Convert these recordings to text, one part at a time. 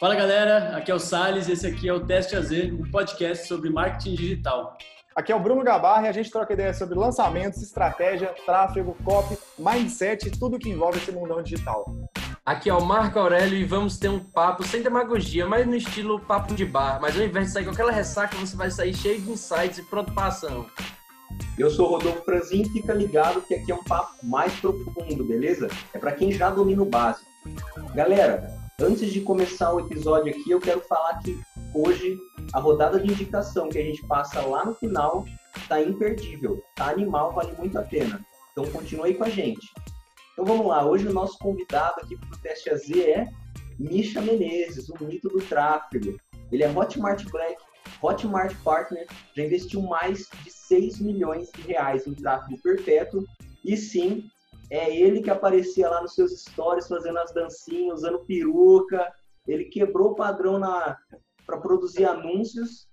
Fala galera, aqui é o Sales e esse aqui é o Teste AZ, um podcast sobre marketing digital. Aqui é o Bruno Gabarra e a gente troca ideias sobre lançamentos, estratégia, tráfego, copy, mindset e tudo que envolve esse mundão digital. Aqui é o Marco Aurélio e vamos ter um papo sem demagogia, mas no estilo papo de bar. Mas ao invés de sair com aquela ressaca, você vai sair cheio de insights e pronto para ação. Eu sou o Rodolfo Franzin, fica ligado que aqui é um papo mais profundo, beleza? É para quem já domina o básico. Galera, Antes de começar o episódio aqui, eu quero falar que hoje a rodada de indicação que a gente passa lá no final tá imperdível, tá animal, vale muito a pena. Então continue aí com a gente. Então vamos lá, hoje o nosso convidado aqui para o Teste AZ é Misha Menezes, o mito do tráfego. Ele é Hotmart Black, Hotmart Partner, já investiu mais de 6 milhões de reais em tráfego perpétuo e sim, é ele que aparecia lá nos seus stories fazendo as dancinhas, usando peruca. Ele quebrou o padrão para produzir anúncios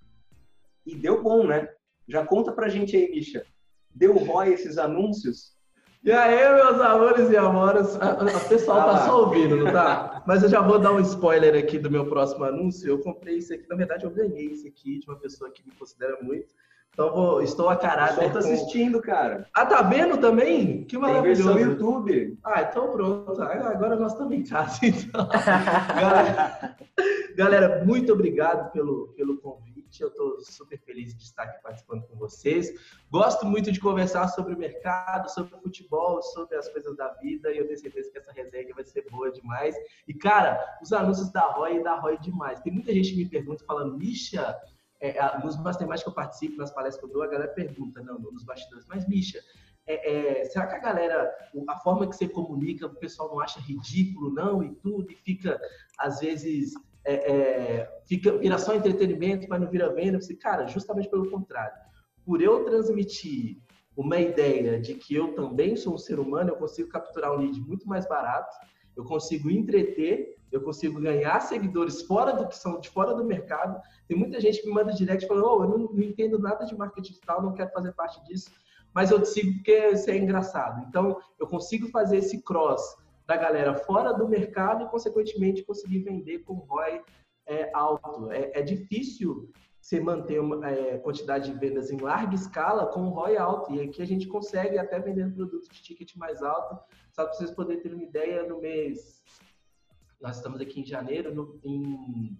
e deu bom, né? Já conta pra gente aí, Misha. Deu ROI esses anúncios? E aí, meus amores e amoras, o pessoal tá ah, só ouvindo, não tá? Mas eu já vou dar um spoiler aqui do meu próximo anúncio. Eu comprei isso aqui, na verdade eu ganhei isso aqui de uma pessoa que me considera muito. Então vou, estou a caráter. Estou assistindo, cara. Ah, tá vendo também? Que maravilhoso. Tem versão YouTube. Ah, então pronto. Agora nós estamos em casa, então. galera, galera, muito obrigado pelo, pelo convite. Eu estou super feliz de estar aqui participando com vocês. Gosto muito de conversar sobre o mercado, sobre o futebol, sobre as coisas da vida. E eu tenho certeza que essa resenha vai ser boa demais. E, cara, os anúncios da Roy e da Roy demais. Tem muita gente que me pergunta, falando, Misha é, nos masterminds que eu participo, nas palestras que eu dou, a galera pergunta, não, nos bastidores, mas, Misha, é, é, será que a galera, a forma que você comunica, o pessoal não acha ridículo, não, e tudo, e fica, às vezes, é, é fica, vira só entretenimento, mas não vira venda? Você, cara, justamente pelo contrário. Por eu transmitir uma ideia de que eu também sou um ser humano, eu consigo capturar um lead muito mais barato, eu consigo entreter, eu consigo ganhar seguidores fora do que são de fora do mercado. Tem muita gente que me manda direct falando: "Oh, eu não, não entendo nada de marketing digital, não quero fazer parte disso, mas eu te sigo porque isso é engraçado". Então, eu consigo fazer esse cross da galera fora do mercado e, consequentemente, conseguir vender com ROI é, alto. É, é difícil você manter uma é, quantidade de vendas em larga escala com ROI alto. E aqui a gente consegue até vender produtos de ticket mais alto. Só para vocês poderem ter uma ideia, no mês. Nós estamos aqui em janeiro, no, em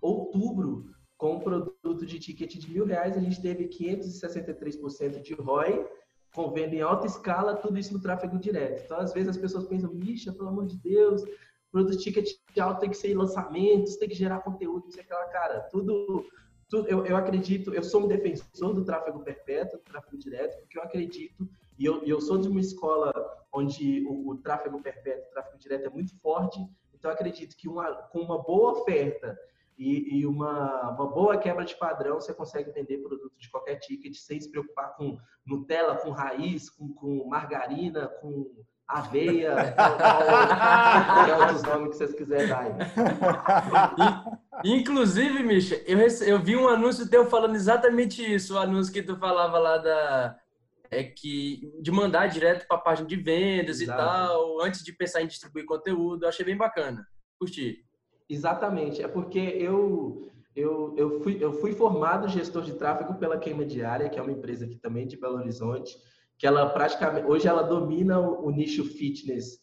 outubro, com um produto de ticket de mil reais, a gente teve 563% de ROI, com venda em alta escala, tudo isso no tráfego direto. Então, às vezes, as pessoas pensam, Misha, pelo amor de Deus, produto de ticket alto tem que ser lançamentos, tem que gerar conteúdo, isso é aquela cara, tudo eu, eu acredito, eu sou um defensor do tráfego perpétuo, do tráfego direto, porque eu acredito, e eu, eu sou de uma escola onde o, o tráfego perpétuo, o tráfego direto é muito forte, então eu acredito que uma, com uma boa oferta e, e uma, uma, boa quebra de padrão, você consegue vender produto de qualquer ticket sem se preocupar com Nutella, com raiz, com, com margarina, com aveia, qualquer outros nomes que vocês quiserem dar. Inclusive, Misha, eu, eu vi um anúncio teu falando exatamente isso, o anúncio que tu falava lá da é que de mandar direto para a página de vendas Exato. e tal, antes de pensar em distribuir conteúdo, eu achei bem bacana. Curti. Exatamente, é porque eu eu, eu, fui, eu fui formado gestor de tráfego pela Queima Diária, que é uma empresa aqui também de Belo Horizonte, que ela praticamente hoje ela domina o, o nicho fitness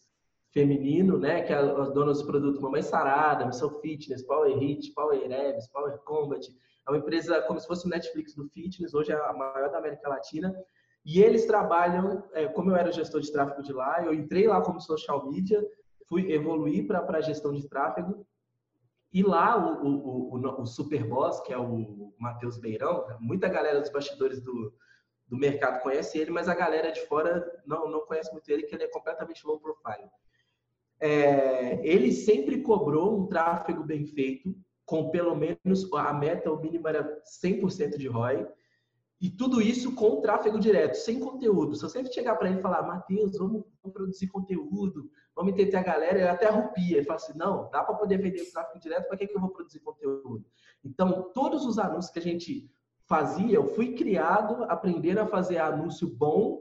feminino, né? Que é as donas dos produtos Mamãe Sarada, Missão Fitness, Power Hit, Power Abs, Power Combat. É uma empresa como se fosse o Netflix do fitness, hoje é a maior da América Latina. E eles trabalham, é, como eu era gestor de tráfego de lá, eu entrei lá como social media, fui evoluir para gestão de tráfego. E lá o, o, o, o super boss, que é o Matheus Beirão, muita galera dos bastidores do, do mercado conhece ele, mas a galera de fora não, não conhece muito ele, que ele é completamente low profile. É, ele sempre cobrou um tráfego bem feito, com pelo menos a meta, o mínimo era 100% de ROI, e tudo isso com tráfego direto, sem conteúdo. Se você chegar para ele e falar, Matheus, vamos, produzir conteúdo, vamos entender a galera, ele até arrupia. Ele fala assim, não, dá para poder vender tráfego direto, para que, que eu vou produzir conteúdo? Então, todos os anúncios que a gente fazia, eu fui criado aprendendo a fazer anúncio bom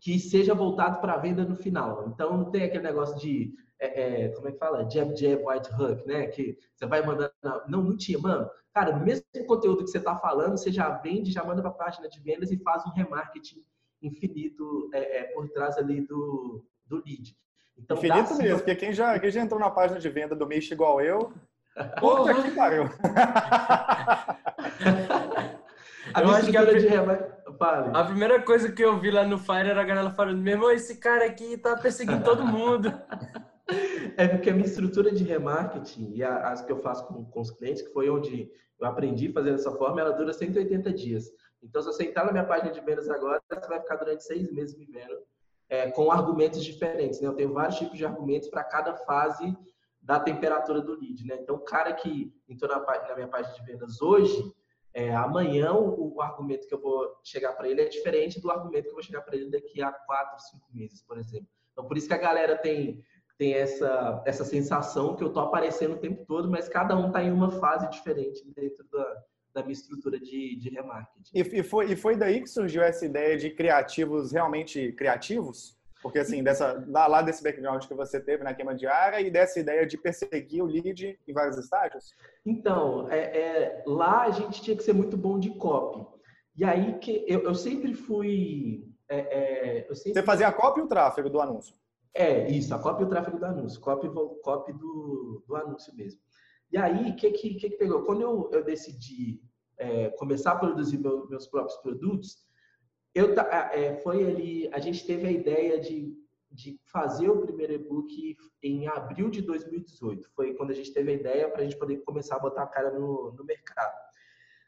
que seja voltado para a venda no final. Então não tem aquele negócio de é, é, como é que fala? Jab, jab, white hook, né? Que você vai mandando. Não, não tinha, mano. Cara, no mesmo conteúdo que você tá falando, você já vende, já manda para a página de vendas e faz um remarketing infinito é, é, por trás ali do, do lead. Então, infinito mesmo, porque quem já, quem já entrou na página de venda do Mish igual eu, puta que pariu. A eu acho que a, de a primeira coisa que eu vi lá no Fire era a galera falando, meu irmão, esse cara aqui tá perseguindo todo mundo. É porque a minha estrutura de remarketing e as que eu faço com, com os clientes, que foi onde eu aprendi a fazer dessa forma, ela dura 180 dias. Então, se você entrar na minha página de vendas agora, você vai ficar durante seis meses me vendo é, com argumentos diferentes. Né? Eu tenho vários tipos de argumentos para cada fase da temperatura do lead. Né? Então, o cara que entrou na, na minha página de vendas hoje, é, amanhã o, o, argumento que eu vou chegar para ele é diferente do argumento que eu vou chegar para ele daqui a quatro, cinco meses, por exemplo. Então, por isso que a galera tem, tem essa, essa sensação que eu tô aparecendo o tempo todo, mas cada um está em uma fase diferente dentro da, da minha estrutura de, de remarketing. E, e, foi, e foi daí que surgiu essa ideia de criativos realmente criativos? Porque, assim, dessa, lá desse background que você teve na queima diária e dessa ideia de perseguir o lead em vários estágios? Então, é, é, lá a gente tinha que ser muito bom de copy. E aí que eu, eu sempre fui. É, é eu sempre... Você fazia a copy e o tráfego do anúncio? É, isso, a copy e o tráfego do anúncio, copy, copy do, do anúncio mesmo. E aí, o que, que, que, pegou? Quando eu, eu decidi é, começar a produzir meu, meus próprios produtos, eu, é, foi ali, a gente teve a ideia de, de fazer o primeiro e-book em abril de 2018. Foi quando a gente teve a ideia para a gente poder começar a botar a cara no, no mercado.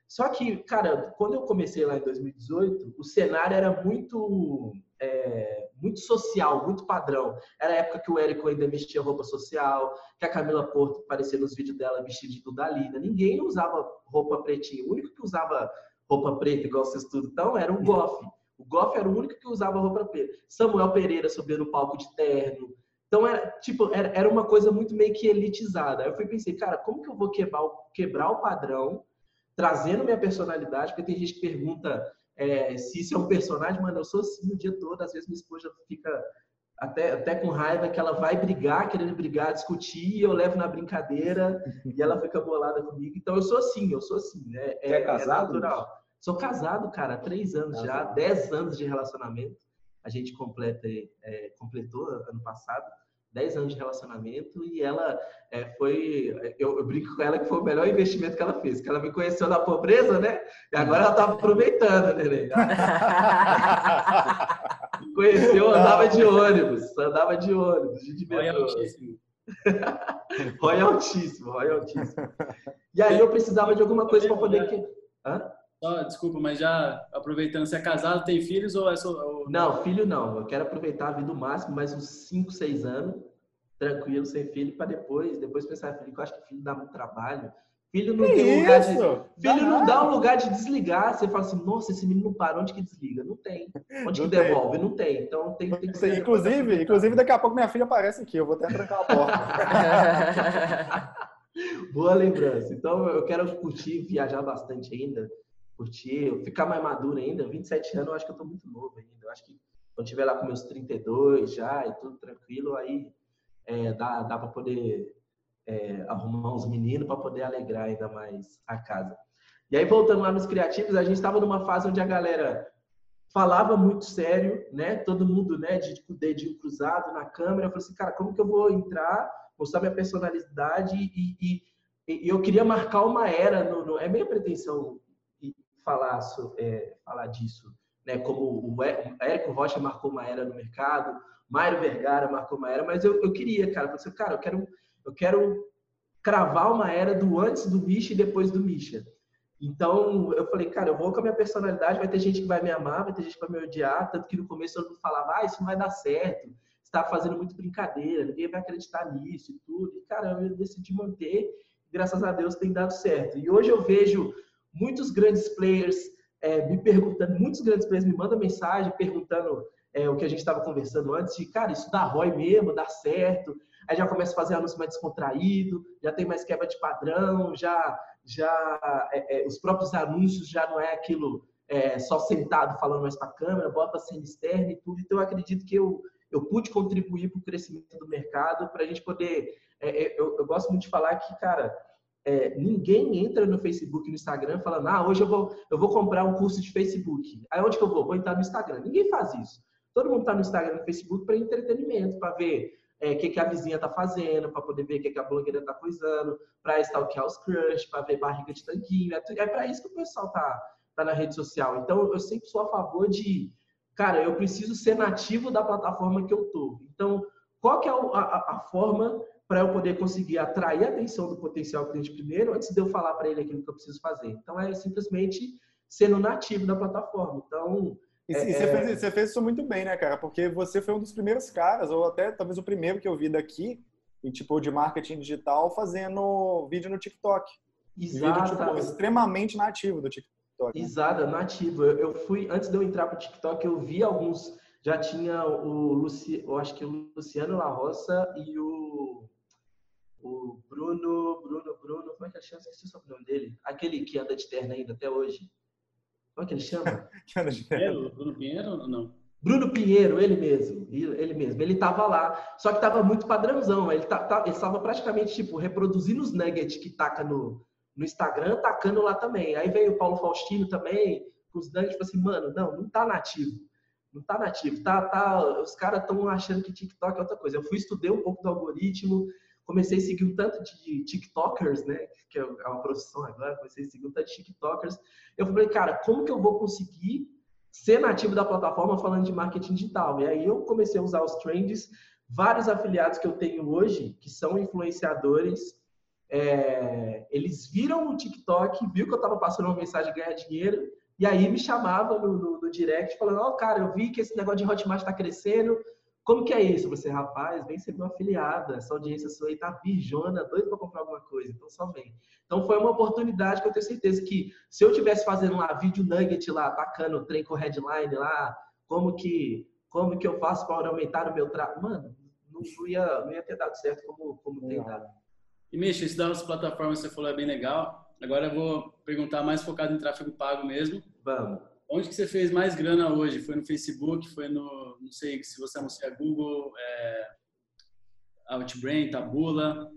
Só que, cara, quando eu comecei lá em 2018, o cenário era muito é, muito social, muito padrão. Era a época que o Érico ainda vestia roupa social, que a Camila Porto aparecia nos vídeos dela vestida de Dudalina. Ninguém usava roupa pretinha. O único que usava roupa preta, igual vocês tudo então, era o Goff. O Goff era o único que usava roupa preta. Samuel Pereira subia no palco de terno. Então, era, tipo, era, era uma coisa muito meio que elitizada. Aí eu fui pensei, cara, como que eu vou quebrar quebrar o padrão, trazendo minha personalidade? Porque tem gente que pergunta é, se isso é um personagem, mano, eu sou assim o dia todo. Às vezes minha esposa fica até, até com raiva que ela vai brigar, querendo brigar, discutir, e eu levo na brincadeira e ela fica bolada comigo. Então eu sou assim, eu sou assim, né? É, é casado? É natural. Sou casado, cara, há três anos casado. já, dez anos de relacionamento. A gente completa, é, completou ano passado. 10 anos de relacionamento e ela é, foi, eu, eu, brinco com ela que foi o melhor investimento que ela fez, que ela me conheceu na pobreza, né? E agora ela tá aproveitando, né? me conheceu, andava de ônibus, andava de ônibus, de metrô. Royaltíssimo, royaltíssimo. E aí eu precisava de alguma coisa para poder... Que... Hã? Oh, desculpa, mas já aproveitando, você é casado, tem filhos ou é só. Ou... Não, filho não. Eu quero aproveitar a vida o máximo, mais uns 5, 6 anos, tranquilo, sem filho, para depois, depois pensar, filho, que eu acho que filho dá muito trabalho. Filho não que tem um lugar de. Filho não dá um lugar de desligar. Você fala assim, nossa, esse menino não para, onde que desliga? Não tem. Onde não que tem. devolve? Não tem. Então tem, tem que ser. Inclusive, inclusive, daqui a pouco minha filha aparece aqui, eu vou até trancar a porta. Boa lembrança. Então eu quero curtir, viajar bastante ainda curtir, ficar mais maduro ainda. 27 anos, eu acho que eu tô muito novo ainda. Eu acho que quando tiver lá com meus 32 já e tudo tranquilo, aí é, dá, dá para poder é, arrumar uns meninos para poder alegrar ainda mais a casa. E aí, voltando lá nos criativos, a gente estava numa fase onde a galera falava muito sério, né? Todo mundo, né, de, dedinho cruzado na câmera. Eu falei assim, cara, como que eu vou entrar, mostrar minha personalidade e, e, e eu queria marcar uma era. No, no, é meio pretensão falar, é, falar disso, né? Como o Érico Rocha marcou uma era no mercado, Mário Vergara marcou uma era, mas eu, eu queria, cara, você, cara, eu quero, eu quero cravar uma era do antes do Misha e depois do Misha. Então, eu falei, cara, eu vou com a minha personalidade, vai ter gente que vai me amar, vai ter gente que vai me odiar, tanto que no começo mundo falava, ah, isso não vai dar certo, você está fazendo muito brincadeira, ninguém vai acreditar nisso e tudo. E, cara, eu decidi manter, graças a Deus tem dado certo. E hoje eu vejo muitos grandes players é, me perguntando, muitos grandes players me mandam mensagem perguntando é, o que a gente estava conversando antes, de, cara, isso dá ROI mesmo, dá certo. Aí já começa a fazer anúncio mais descontraído, já tem mais quebra de padrão, já, já é, é os próprios anúncios já não é aquilo é, só sentado falando mais para a câmera, bota a cena externa e tudo. Então eu acredito que eu, eu pude contribuir para o crescimento do mercado, para a gente poder. É, eu, eu, gosto muito de falar que, cara, é, ninguém entra no Facebook no Instagram falando, ah, hoje eu vou, eu vou comprar um curso de Facebook. Aí onde que eu vou? Vou entrar no Instagram. Ninguém faz isso. Todo mundo está no Instagram e no Facebook para entretenimento, para ver o é, que, que a vizinha está fazendo, para poder ver o que, que a blogueira está coisando, para stalkear os crush, para ver barriga de tanquinho. É, é para isso que o pessoal está tá na rede social. Então, eu sempre sou a favor de, cara, eu preciso ser nativo da plataforma que eu tô. Então, qual que é a, a, a forma para eu poder conseguir atrair a atenção do potencial cliente primeiro, antes de eu falar para ele aquilo que eu preciso fazer? Então, é simplesmente sendo nativo da plataforma. Então, e, é, você, fez, é. você, fez, isso muito bem, né, cara? Porque você foi um dos primeiros caras, ou até talvez o primeiro que eu vi daqui, em tipo de marketing digital, fazendo vídeo no TikTok. Exato. Vídeo, tipo, extremamente nativo do TikTok. Né? Exato, nativo. Eu, eu, fui, antes de eu entrar pro TikTok, eu vi alguns, já tinha o Luci, eu acho que o Luciano La Roça e o, o Bruno, Bruno, Bruno, como é que é a chance? Esqueci o sobrenome dele. Aquele que anda de terno ainda até hoje. Como é que ele chama? Pinheiro, Bruno Pinheiro ou não? Bruno Pinheiro, ele mesmo, ele mesmo. Ele estava lá, só que estava muito padrãozão. Ele, ele estava praticamente tipo reproduzindo os nuggets que taca no, no Instagram, tacando lá também. Aí veio o Paulo Faustino também, com os nuggets, tipo assim, mano, não, não tá nativo. Não tá nativo. Tá, tá, os caras estão achando que TikTok é outra coisa. Eu fui estudei um pouco do algoritmo, comecei a seguir um tanto de TikTokers, né? Que é, é uma profissão agora, comecei a seguir um tanto de TikTokers. Eu falei, cara, como que eu vou conseguir ser nativo da plataforma falando de marketing digital? E aí eu comecei a usar os trends. Vários afiliados que eu tenho hoje, que são influenciadores, é, eles viram o TikTok, viu que eu estava passando uma mensagem de ganhar dinheiro, e aí me chamava no, no, no direct falando, ó, oh, cara, eu vi que esse negócio de Hotmart está crescendo, como que é isso? Você, rapaz, vem ser meu afiliado, essa audiência sua aí tá bijona, doido para comprar alguma coisa, então só vem. Então foi uma oportunidade que eu tenho certeza que se eu tivesse fazendo lá vídeo nugget lá, atacando o trem com headline lá, como que como que eu faço para aumentar o meu tráfego? Mano, não, não, ia, não ia ter dado certo como, como tem dado. E, Misha, isso das plataformas que você falou é bem legal. Agora eu vou perguntar mais focado em tráfego pago mesmo. Vamos. Onde que você fez mais grana hoje? Foi no Facebook? Foi no, não sei se você anuncia Google, é, Outbrain, Tabula?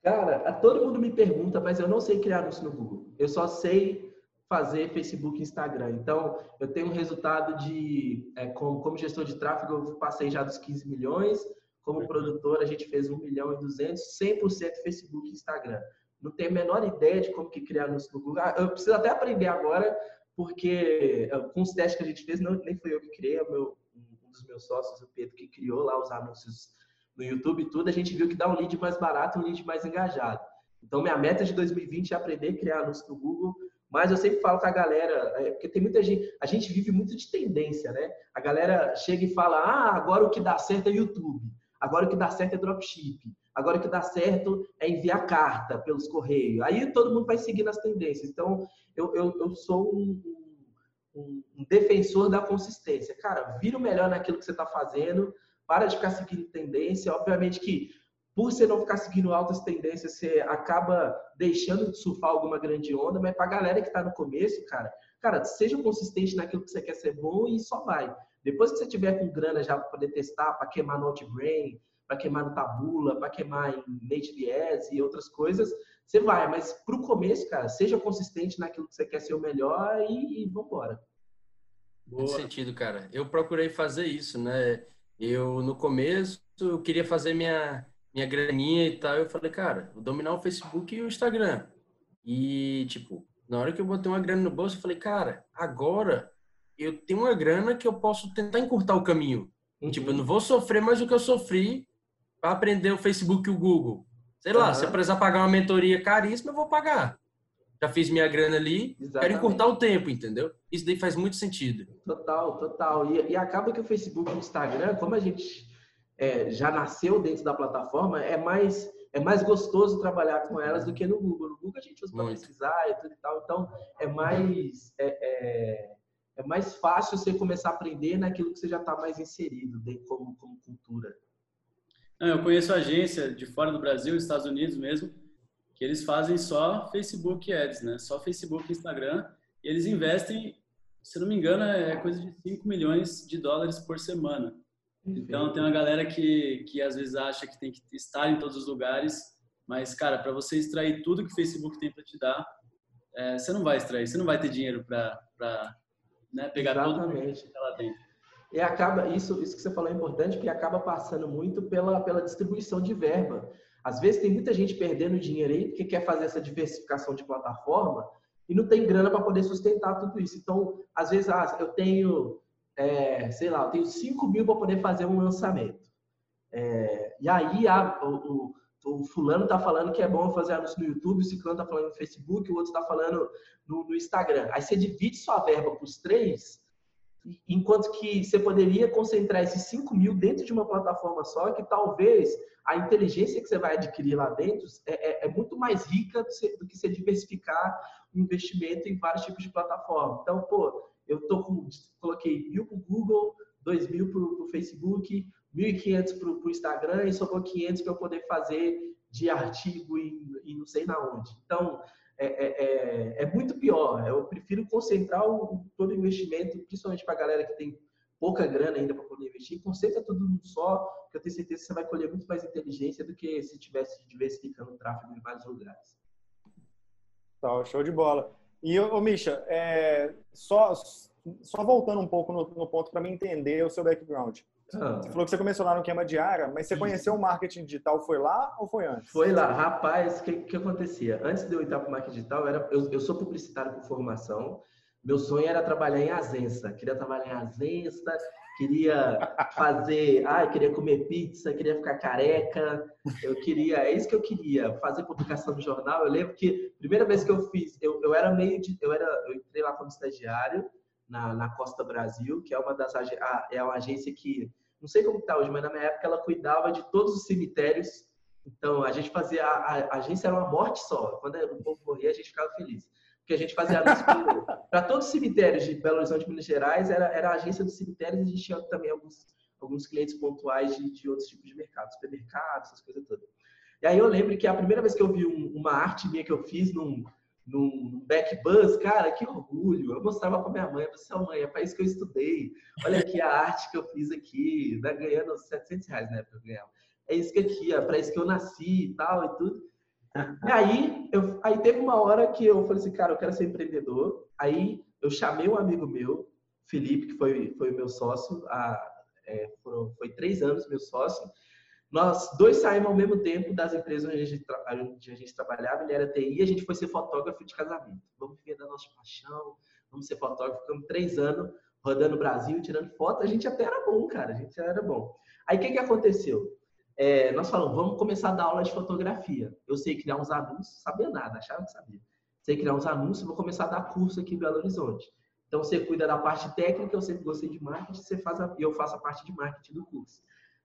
Cara, todo mundo me pergunta, mas eu não sei criar anúncio no Google. Eu só sei fazer Facebook e Instagram. Então, eu tenho um resultado de, é, como, como, gestor de tráfego, eu passei já dos 15 milhões. Como produtor, a gente fez 1 milhão e 200, 100% Facebook e Instagram. Não tenho a menor ideia de como que criar anúncio no Google. Ah, eu preciso até aprender agora, porque eh, com os testes que a gente fez, não, nem foi eu que criei, é meu, um dos meus sócios, o Pedro, que criou lá os anúncios no YouTube e tudo, a gente viu que dá um lead mais barato um lead mais engajado. Então, minha meta de 2020 é aprender a criar anúncios no Google, mas eu sempre falo com a galera, é, porque tem muita gente, a gente vive muito de tendência, né? A galera chega e fala, ah, agora o que dá certo é YouTube, agora o que dá certo é dropship, agora o que dá certo é enviar carta pelos correios. Aí todo mundo vai seguindo as tendências. Então, eu, eu, eu sou um, um, um, defensor da consistência. Cara, vira o melhor naquilo que você está fazendo, para de ficar seguindo tendência. Obviamente que, por você não ficar seguindo altas tendências, você acaba deixando de surfar alguma grande onda, mas para a galera que está no começo, cara, cara, seja consistente naquilo que você quer ser bom e só vai. Depois que você tiver com grana já para poder testar, para queimar no Outbrain, para queimar no Tabula, para queimar em NativeS e outras coisas, você vai, mas para o começo, cara, seja consistente naquilo que você quer ser o melhor e, e vambora. Boa. sentido, cara. Eu procurei fazer isso, né? Eu, no começo, eu queria fazer minha, minha graninha e tal. Eu falei, cara, vou dominar o Facebook e o Instagram. E, tipo, na hora que eu botei uma grana no bolso, eu falei, cara, agora eu tenho uma grana que eu posso tentar encurtar o caminho. Uhum. Tipo, eu não vou sofrer mais o que eu sofri para aprender o Facebook e o Google. Sei lá, uhum. se eu precisar pagar uma mentoria caríssima, eu vou pagar. Já fiz minha grana ali, Exatamente. quero encurtar o tempo, entendeu? Isso daí faz muito sentido. Total, total. E, e acaba que o Facebook e o Instagram, como a gente é, já nasceu dentro da plataforma, é mais é mais gostoso trabalhar com elas do que no Google. No Google a gente usa para pesquisar e tudo e tal, então é mais é, é, é, mais fácil você começar a aprender naquilo que você já está mais inserido como, como cultura. Eu conheço agência de fora do Brasil, Estados Unidos mesmo, que eles fazem só Facebook Ads, né? Só Facebook e Instagram. E eles investem, se não me engano, é coisa de 5 milhões de dólares por semana. Então tem uma galera que, que às vezes acha que tem que estar em todos os lugares, mas cara, para você extrair tudo que o Facebook tem para te dar, é, você não vai extrair, você não vai ter dinheiro para né, pegar Exatamente. tudo que ela tem. E acaba isso, isso que você falou é importante, porque acaba passando muito pela pela distribuição de verba. Às vezes tem muita gente perdendo dinheiro aí porque quer fazer essa diversificação de plataforma e não tem grana para poder sustentar tudo isso. Então, às vezes, ah, eu tenho é, sei lá, eu tenho 5 mil para poder fazer um lançamento. É, e aí a, o, o, o, fulano está falando que é bom fazer anúncio no YouTube, o ciclano está falando no Facebook, o outro está falando no, no, Instagram. Aí você divide sua verba para os três, enquanto que você poderia concentrar esses 5 mil dentro de uma plataforma só, que talvez a inteligência que você vai adquirir lá dentro é, é, é muito mais rica do, que você diversificar o investimento em vários tipos de plataforma. Então, pô, eu tô com, coloquei mil para o Google, dois mil para o Facebook, 1.500 para o Instagram e sobrou 500 para eu poder fazer de artigo e não sei na onde. Então, é, é, é, é, muito pior. Eu prefiro concentrar o, todo o investimento, principalmente para a galera que tem pouca grana ainda para poder investir, concentra tudo num só, que eu tenho certeza que você vai colher muito mais inteligência do que se tivesse diversificando o tráfego em vários lugares. Tá, show de bola. E, ô, Misha, é, só, só voltando um pouco no, no ponto para me entender o seu background. Ah. Você falou que você começou lá no Queima Diária, mas você conheceu o marketing digital, foi lá ou foi antes? Foi lá. Rapaz, o que, que acontecia? Antes de eu entrar para o marketing digital, eu, era, eu, eu sou publicitário por formação, meu sonho era trabalhar em Azensa. Queria trabalhar em Azensa, queria fazer, ah, queria comer pizza, queria ficar careca, eu queria, é isso que eu queria, fazer publicação no jornal. Eu lembro que primeira vez que eu fiz, eu, eu era meio de, eu era, eu entrei lá como estagiário na, na Costa Brasil, que é uma das é uma agência que não sei como está hoje, mas na minha época ela cuidava de todos os cemitérios. Então a gente fazia a, a, a agência era uma morte só. Quando o povo morria, a gente ficava feliz porque a gente fazia anúncio para todos os cemitérios de Belo Horizonte, Minas Gerais, era, era a agência dos cemitérios e a gente tinha também alguns, alguns clientes pontuais de, de outros tipos de mercados, supermercados, essas coisas todas. E aí eu lembro que a primeira vez que eu vi um, uma arte minha que eu fiz num, num backbuzz, cara, que orgulho. Eu mostrava para minha mãe, eu disse, mãe, é para isso que eu estudei. Olha aqui a arte que eu fiz aqui, né, ganhando 700 reais na época eu. É isso que aqui, é para isso que eu nasci e tal e tudo. E aí, eu, aí teve uma hora que eu falei assim, cara, eu quero ser empreendedor. Aí eu chamei um amigo meu, Felipe, que foi, foi meu sócio, há, é, foi três anos meu sócio. Nós dois saímos ao mesmo tempo das empresas onde a gente, onde a gente trabalhava, ele era TI, a gente foi ser fotógrafo de casamento. Vamos viver da nossa paixão, vamos ser fotógrafo. Ficamos três anos rodando o Brasil, tirando foto. A gente até era bom, cara, a gente era bom. Aí o que, que aconteceu? é, nós falamos, vamos começar a dar aula de fotografia. Eu sei criar uns anúncios, sabia nada, achava que sabia. Sei criar uns anúncios, vou começar a dar curso aqui em Belo Horizonte. Então você cuida da parte técnica, eu sempre gostei de marketing, você faz a, eu faço a parte de marketing do curso.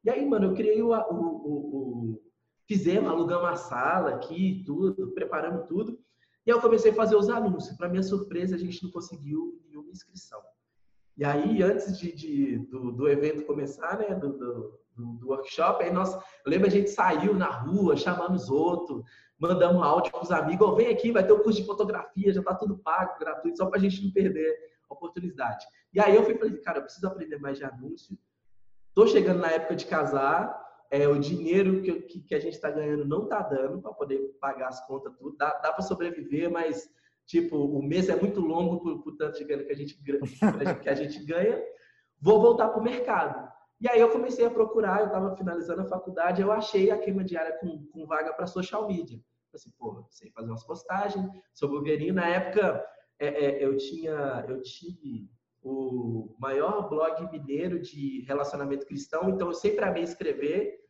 E aí, mano, eu criei o, o, o, o fizemos, alugamos uma sala aqui, tudo, preparamos tudo. E aí eu comecei a fazer os anúncios. Para minha surpresa, a gente não conseguiu nenhuma inscrição. E aí, antes de, de do, do, evento começar, né, do, do, do, workshop, aí nós, eu lembro a gente saiu na rua, chamando os outros, mandamos áudio para os amigos, oh, vem aqui, vai ter um curso de fotografia, já está tudo pago, gratuito, só para a gente não perder a oportunidade. E aí eu fui falei, cara, eu preciso aprender mais de anúncio. Estou chegando na época de casar, é, o dinheiro que, que, que a gente está ganhando não está dando para poder pagar as contas, tudo. Dá, dá para sobreviver, mas Tipo, o mês é muito longo por, por tanto de grana que a gente, que a gente ganha. Vou voltar para o mercado. E aí eu comecei a procurar, eu estava finalizando a faculdade, eu achei a queima diária com, com vaga para social media. Assim, pô, sei fazer umas postagens, sou blogueirinho. Na época, é, é, eu tinha, eu tive o maior blog mineiro de relacionamento cristão, então eu sempre amei escrever.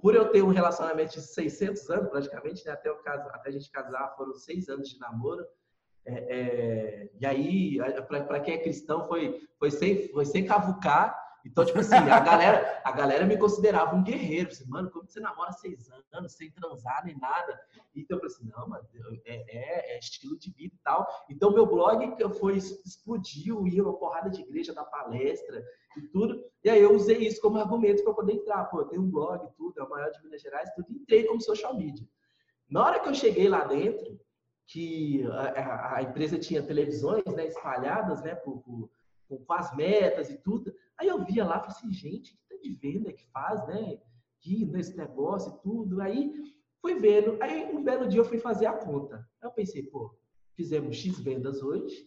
Por eu ter um relacionamento de 600 anos, praticamente, né? até, caso, até a gente casar, foram seis anos de namoro. É, é, e aí, para quem é cristão, foi, foi, sem, foi sem cavucar. Então, tipo assim, a galera, a galera me considerava um guerreiro. Assim, mano, como você namora seis anos, sem transar nem nada? Então, eu falei assim, não, mano, é, é, é estilo de vida e tal. Então, meu blog foi, explodiu, ia uma porrada de igreja, dar palestra e tudo. E aí, eu usei isso como argumento para poder entrar. Pô, eu tenho um blog tudo, é o maior de Minas Gerais, tudo. Entrei como social media. Na hora que eu cheguei lá dentro, que a, a, empresa tinha televisões né, espalhadas né, por, por, com as metas e tudo. Aí eu via lá e falei assim, gente, que de venda que faz, né? Que nesse negócio e tudo. Aí fui vendo. Aí um belo dia eu fui fazer a conta. Aí eu pensei, pô, fizemos X vendas hoje.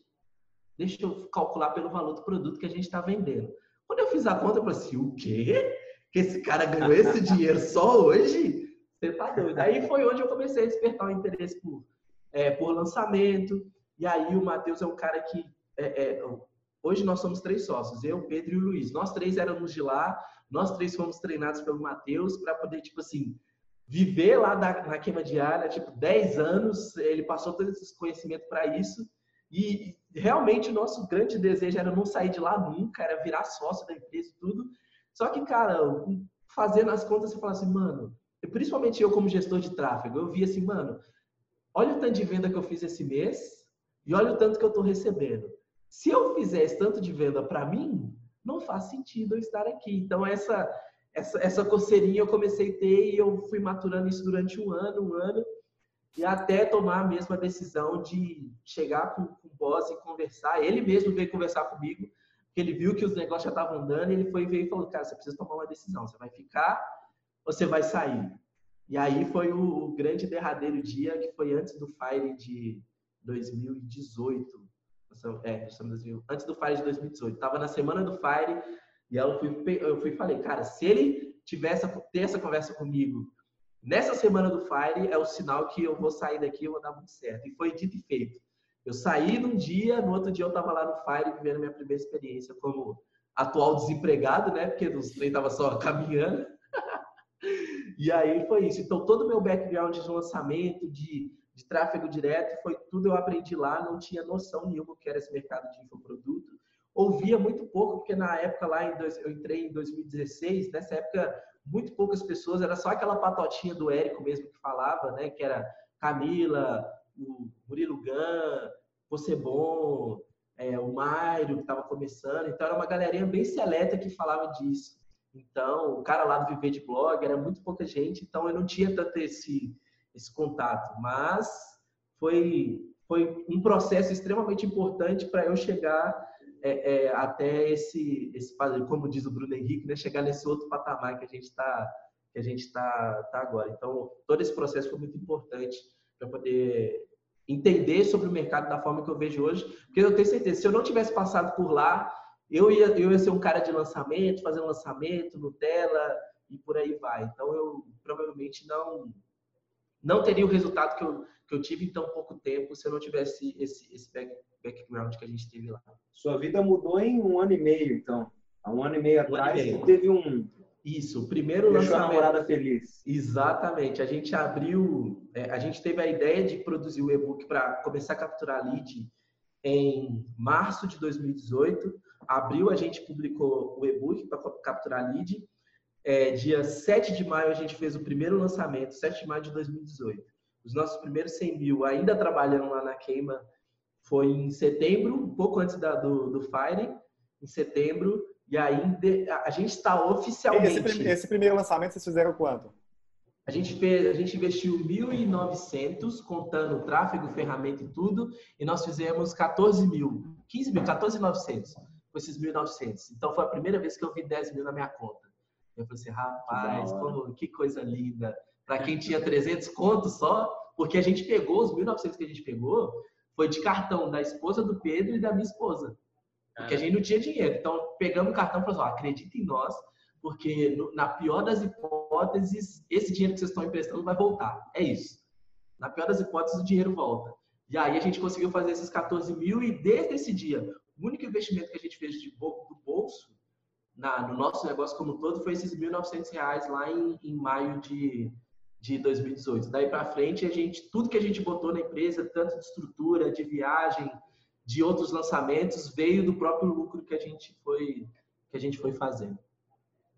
Deixa eu calcular pelo valor do produto que a gente está vendendo. Quando eu fiz a conta, eu falei assim, o quê? Que esse cara ganhou esse dinheiro só hoje? Você tá doido. Aí foi onde eu comecei a despertar o interesse por, é, por lançamento. E aí o Matheus é um cara que. É, é, hoje nós somos três sócios, eu, Pedro e o Luiz. Nós três éramos de lá, nós três fomos treinados pelo Matheus para poder, tipo assim, viver lá da, na queima diária, tipo, 10 anos, ele passou todo esse conhecimento para isso. E realmente o nosso grande desejo era não sair de lá nunca, era virar sócio da empresa e tudo. Só que, cara, fazendo as contas, você fala assim, mano, principalmente eu como gestor de tráfego, eu vi assim, mano, olha o tanto de venda que eu fiz esse mês e olha o tanto que eu estou recebendo. Se eu fizer esse tanto de venda para mim, não faz sentido eu estar aqui. Então, essa, essa, essa coceirinha eu comecei a ter e eu fui maturando isso durante um ano, um ano, e até tomar a mesma decisão de chegar com, com o boss e conversar. Ele mesmo veio conversar comigo, porque ele viu que os negócios já estavam andando, e ele foi veio e falou, cara, você precisa tomar uma decisão, você vai ficar ou você vai sair? E aí foi o, o grande derradeiro dia, que foi antes do Fire de 2018. É, antes do Fire de 2018. Tava na semana do Fire, e eu fui, eu fui falei, cara, se ele tivesse ter essa conversa comigo nessa semana do Fire, é o sinal que eu vou sair daqui e vou dar muito certo. E foi dito e feito. Eu saí num dia, no outro dia eu estava lá no Fire vivendo minha primeira experiência como atual desempregado, né? Porque os trem tava só caminhando. e aí foi isso. Então todo o meu background de lançamento, de, de tráfego direto, foi tudo eu aprendi lá, não tinha noção nenhuma que era esse mercado de infoproduto ouvia muito pouco, porque na época lá, em dois, eu entrei em 2016, nessa época, muito poucas pessoas, era só aquela patotinha do Érico mesmo que falava, né? Que era Camila, o Murilo Gan, Você Bom, é, o Mário, que estava começando. Então, era uma galerinha bem seleta que falava disso. Então, o cara lá do Viver de Blog, era muito pouca gente, então eu não tinha tanto esse, esse contato. Mas foi, foi um processo extremamente importante para eu chegar é, é, até esse, esse, como diz o Bruno Henrique, né, chegar nesse outro patamar que a gente está que a gente está tá agora. Então, todo esse processo foi muito importante para poder entender sobre o mercado da forma que eu vejo hoje, porque eu tenho certeza, se eu não tivesse passado por lá, eu ia, eu ia ser um cara de lançamento, fazer um lançamento, Nutella e por aí vai. Então, eu provavelmente não não teria o resultado que eu, que eu tive em tão pouco tempo se eu não tivesse esse, esse back, background que a gente teve lá. Sua vida mudou em um ano e meio, então. Há um ano e meio um atrás, e meio. teve um. Isso, o primeiro Deixou lançamento. a namorada feliz. Exatamente. A gente abriu, é, a gente teve a ideia de produzir o e-book para começar a capturar lead em março de 2018. Abril a gente publicou o e-book para capturar lead. É, dia 7 de maio a gente fez o primeiro lançamento, 7 de maio de 2018. Os nossos primeiros 100 mil, ainda trabalhando lá na queima, foi em setembro, um pouco antes da, do, do Fire, em setembro, e aí a gente está oficialmente. Esse, esse, primeiro lançamento vocês fizeram quanto? A gente fez, a gente investiu 1.900, contando tráfego, ferramenta e tudo, e nós fizemos 14 mil, 15 mil, 14.900 com esses 1.900. Então foi a primeira vez que eu vi 10 mil na minha conta. Eu falei assim, rapaz, que, como, que coisa linda. Para quem tinha 300 contos só, porque a gente pegou os 1.900 que a gente pegou, foi de cartão da esposa do Pedro e da minha esposa. Porque a gente não tinha dinheiro. Então, pegamos o cartão e falamos, acredita em nós, porque na pior das hipóteses, esse dinheiro que vocês estão emprestando vai voltar. É isso. Na pior das hipóteses, o dinheiro volta. E aí a gente conseguiu fazer esses 14 mil e desde esse dia, o único investimento que a gente fez de, do bolso na, no nosso negócio como um todo foi esses R$ 1.900 lá em, em maio de, de 2018. Daí para frente, a gente, tudo que a gente botou na empresa, tanto de estrutura, de viagem, de outros lançamentos, veio do próprio lucro que a gente foi que a gente foi fazendo.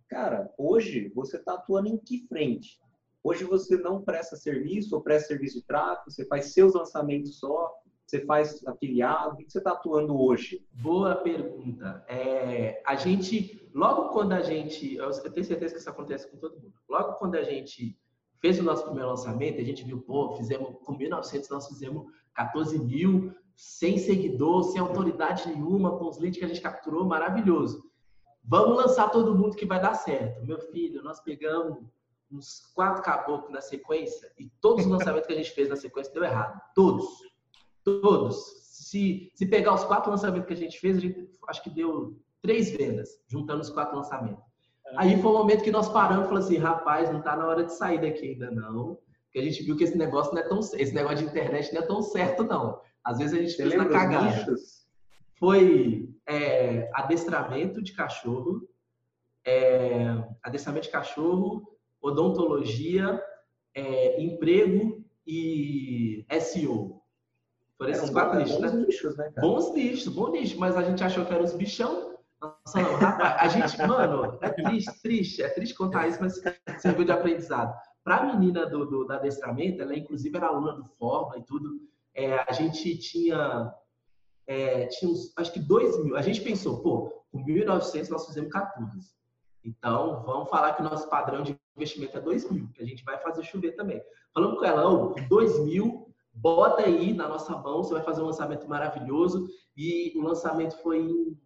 Cara, hoje você está atuando em que frente? Hoje você não presta serviço ou presta serviço de tráfego, você faz seus lançamentos só, você faz afiliado, o que você está atuando hoje? Boa pergunta. É, a gente, logo quando a gente, eu tenho certeza que isso acontece com todo mundo, logo quando a gente fez o nosso primeiro lançamento, a gente viu, pô, fizemos com 1.900, nós fizemos 14 mil, sem seguidor, sem autoridade nenhuma, com os leads que a gente capturou, maravilhoso. vamos lançar todo mundo que vai dar certo. Meu filho, nós pegamos uns quatro caboclos na sequência e todos os lançamentos que a gente fez na sequência deu errado. Todos. Todos. Se, se pegar os quatro lançamentos que a gente fez, a gente acho que deu três vendas, juntando os quatro lançamentos. Aí foi o um momento que nós paramos e falamos assim, rapaz, não tá na hora de sair daqui ainda não. Porque a gente viu que esse negócio não é tão esse negócio de internet não é tão certo não. Às vezes a gente fez na cagada. Foi é, adestramento de cachorro, é, adestramento de cachorro, odontologia, é, emprego e SEO. Foram esses quatro nichos, né? Lixos, né bons nichos, bons nichos, mas a gente achou que eram os bichão. Nossa, não, rapaz, a gente, mano, é triste, triste, é triste contar isso, mas serviu de aprendizado. Para a menina do, do, do adestramento, ela inclusive era aluna do Forma e tudo, é, a gente tinha, é, tinha uns, acho que 2 mil. A gente pensou, pô, com 1.900 nós fizemos 14. Então, vamos falar que o nosso padrão de investimento é 2 mil, que a gente vai fazer chover também. Falando com ela, oh, 2 mil, bota aí na nossa mão, você vai fazer um lançamento maravilhoso. E o lançamento foi em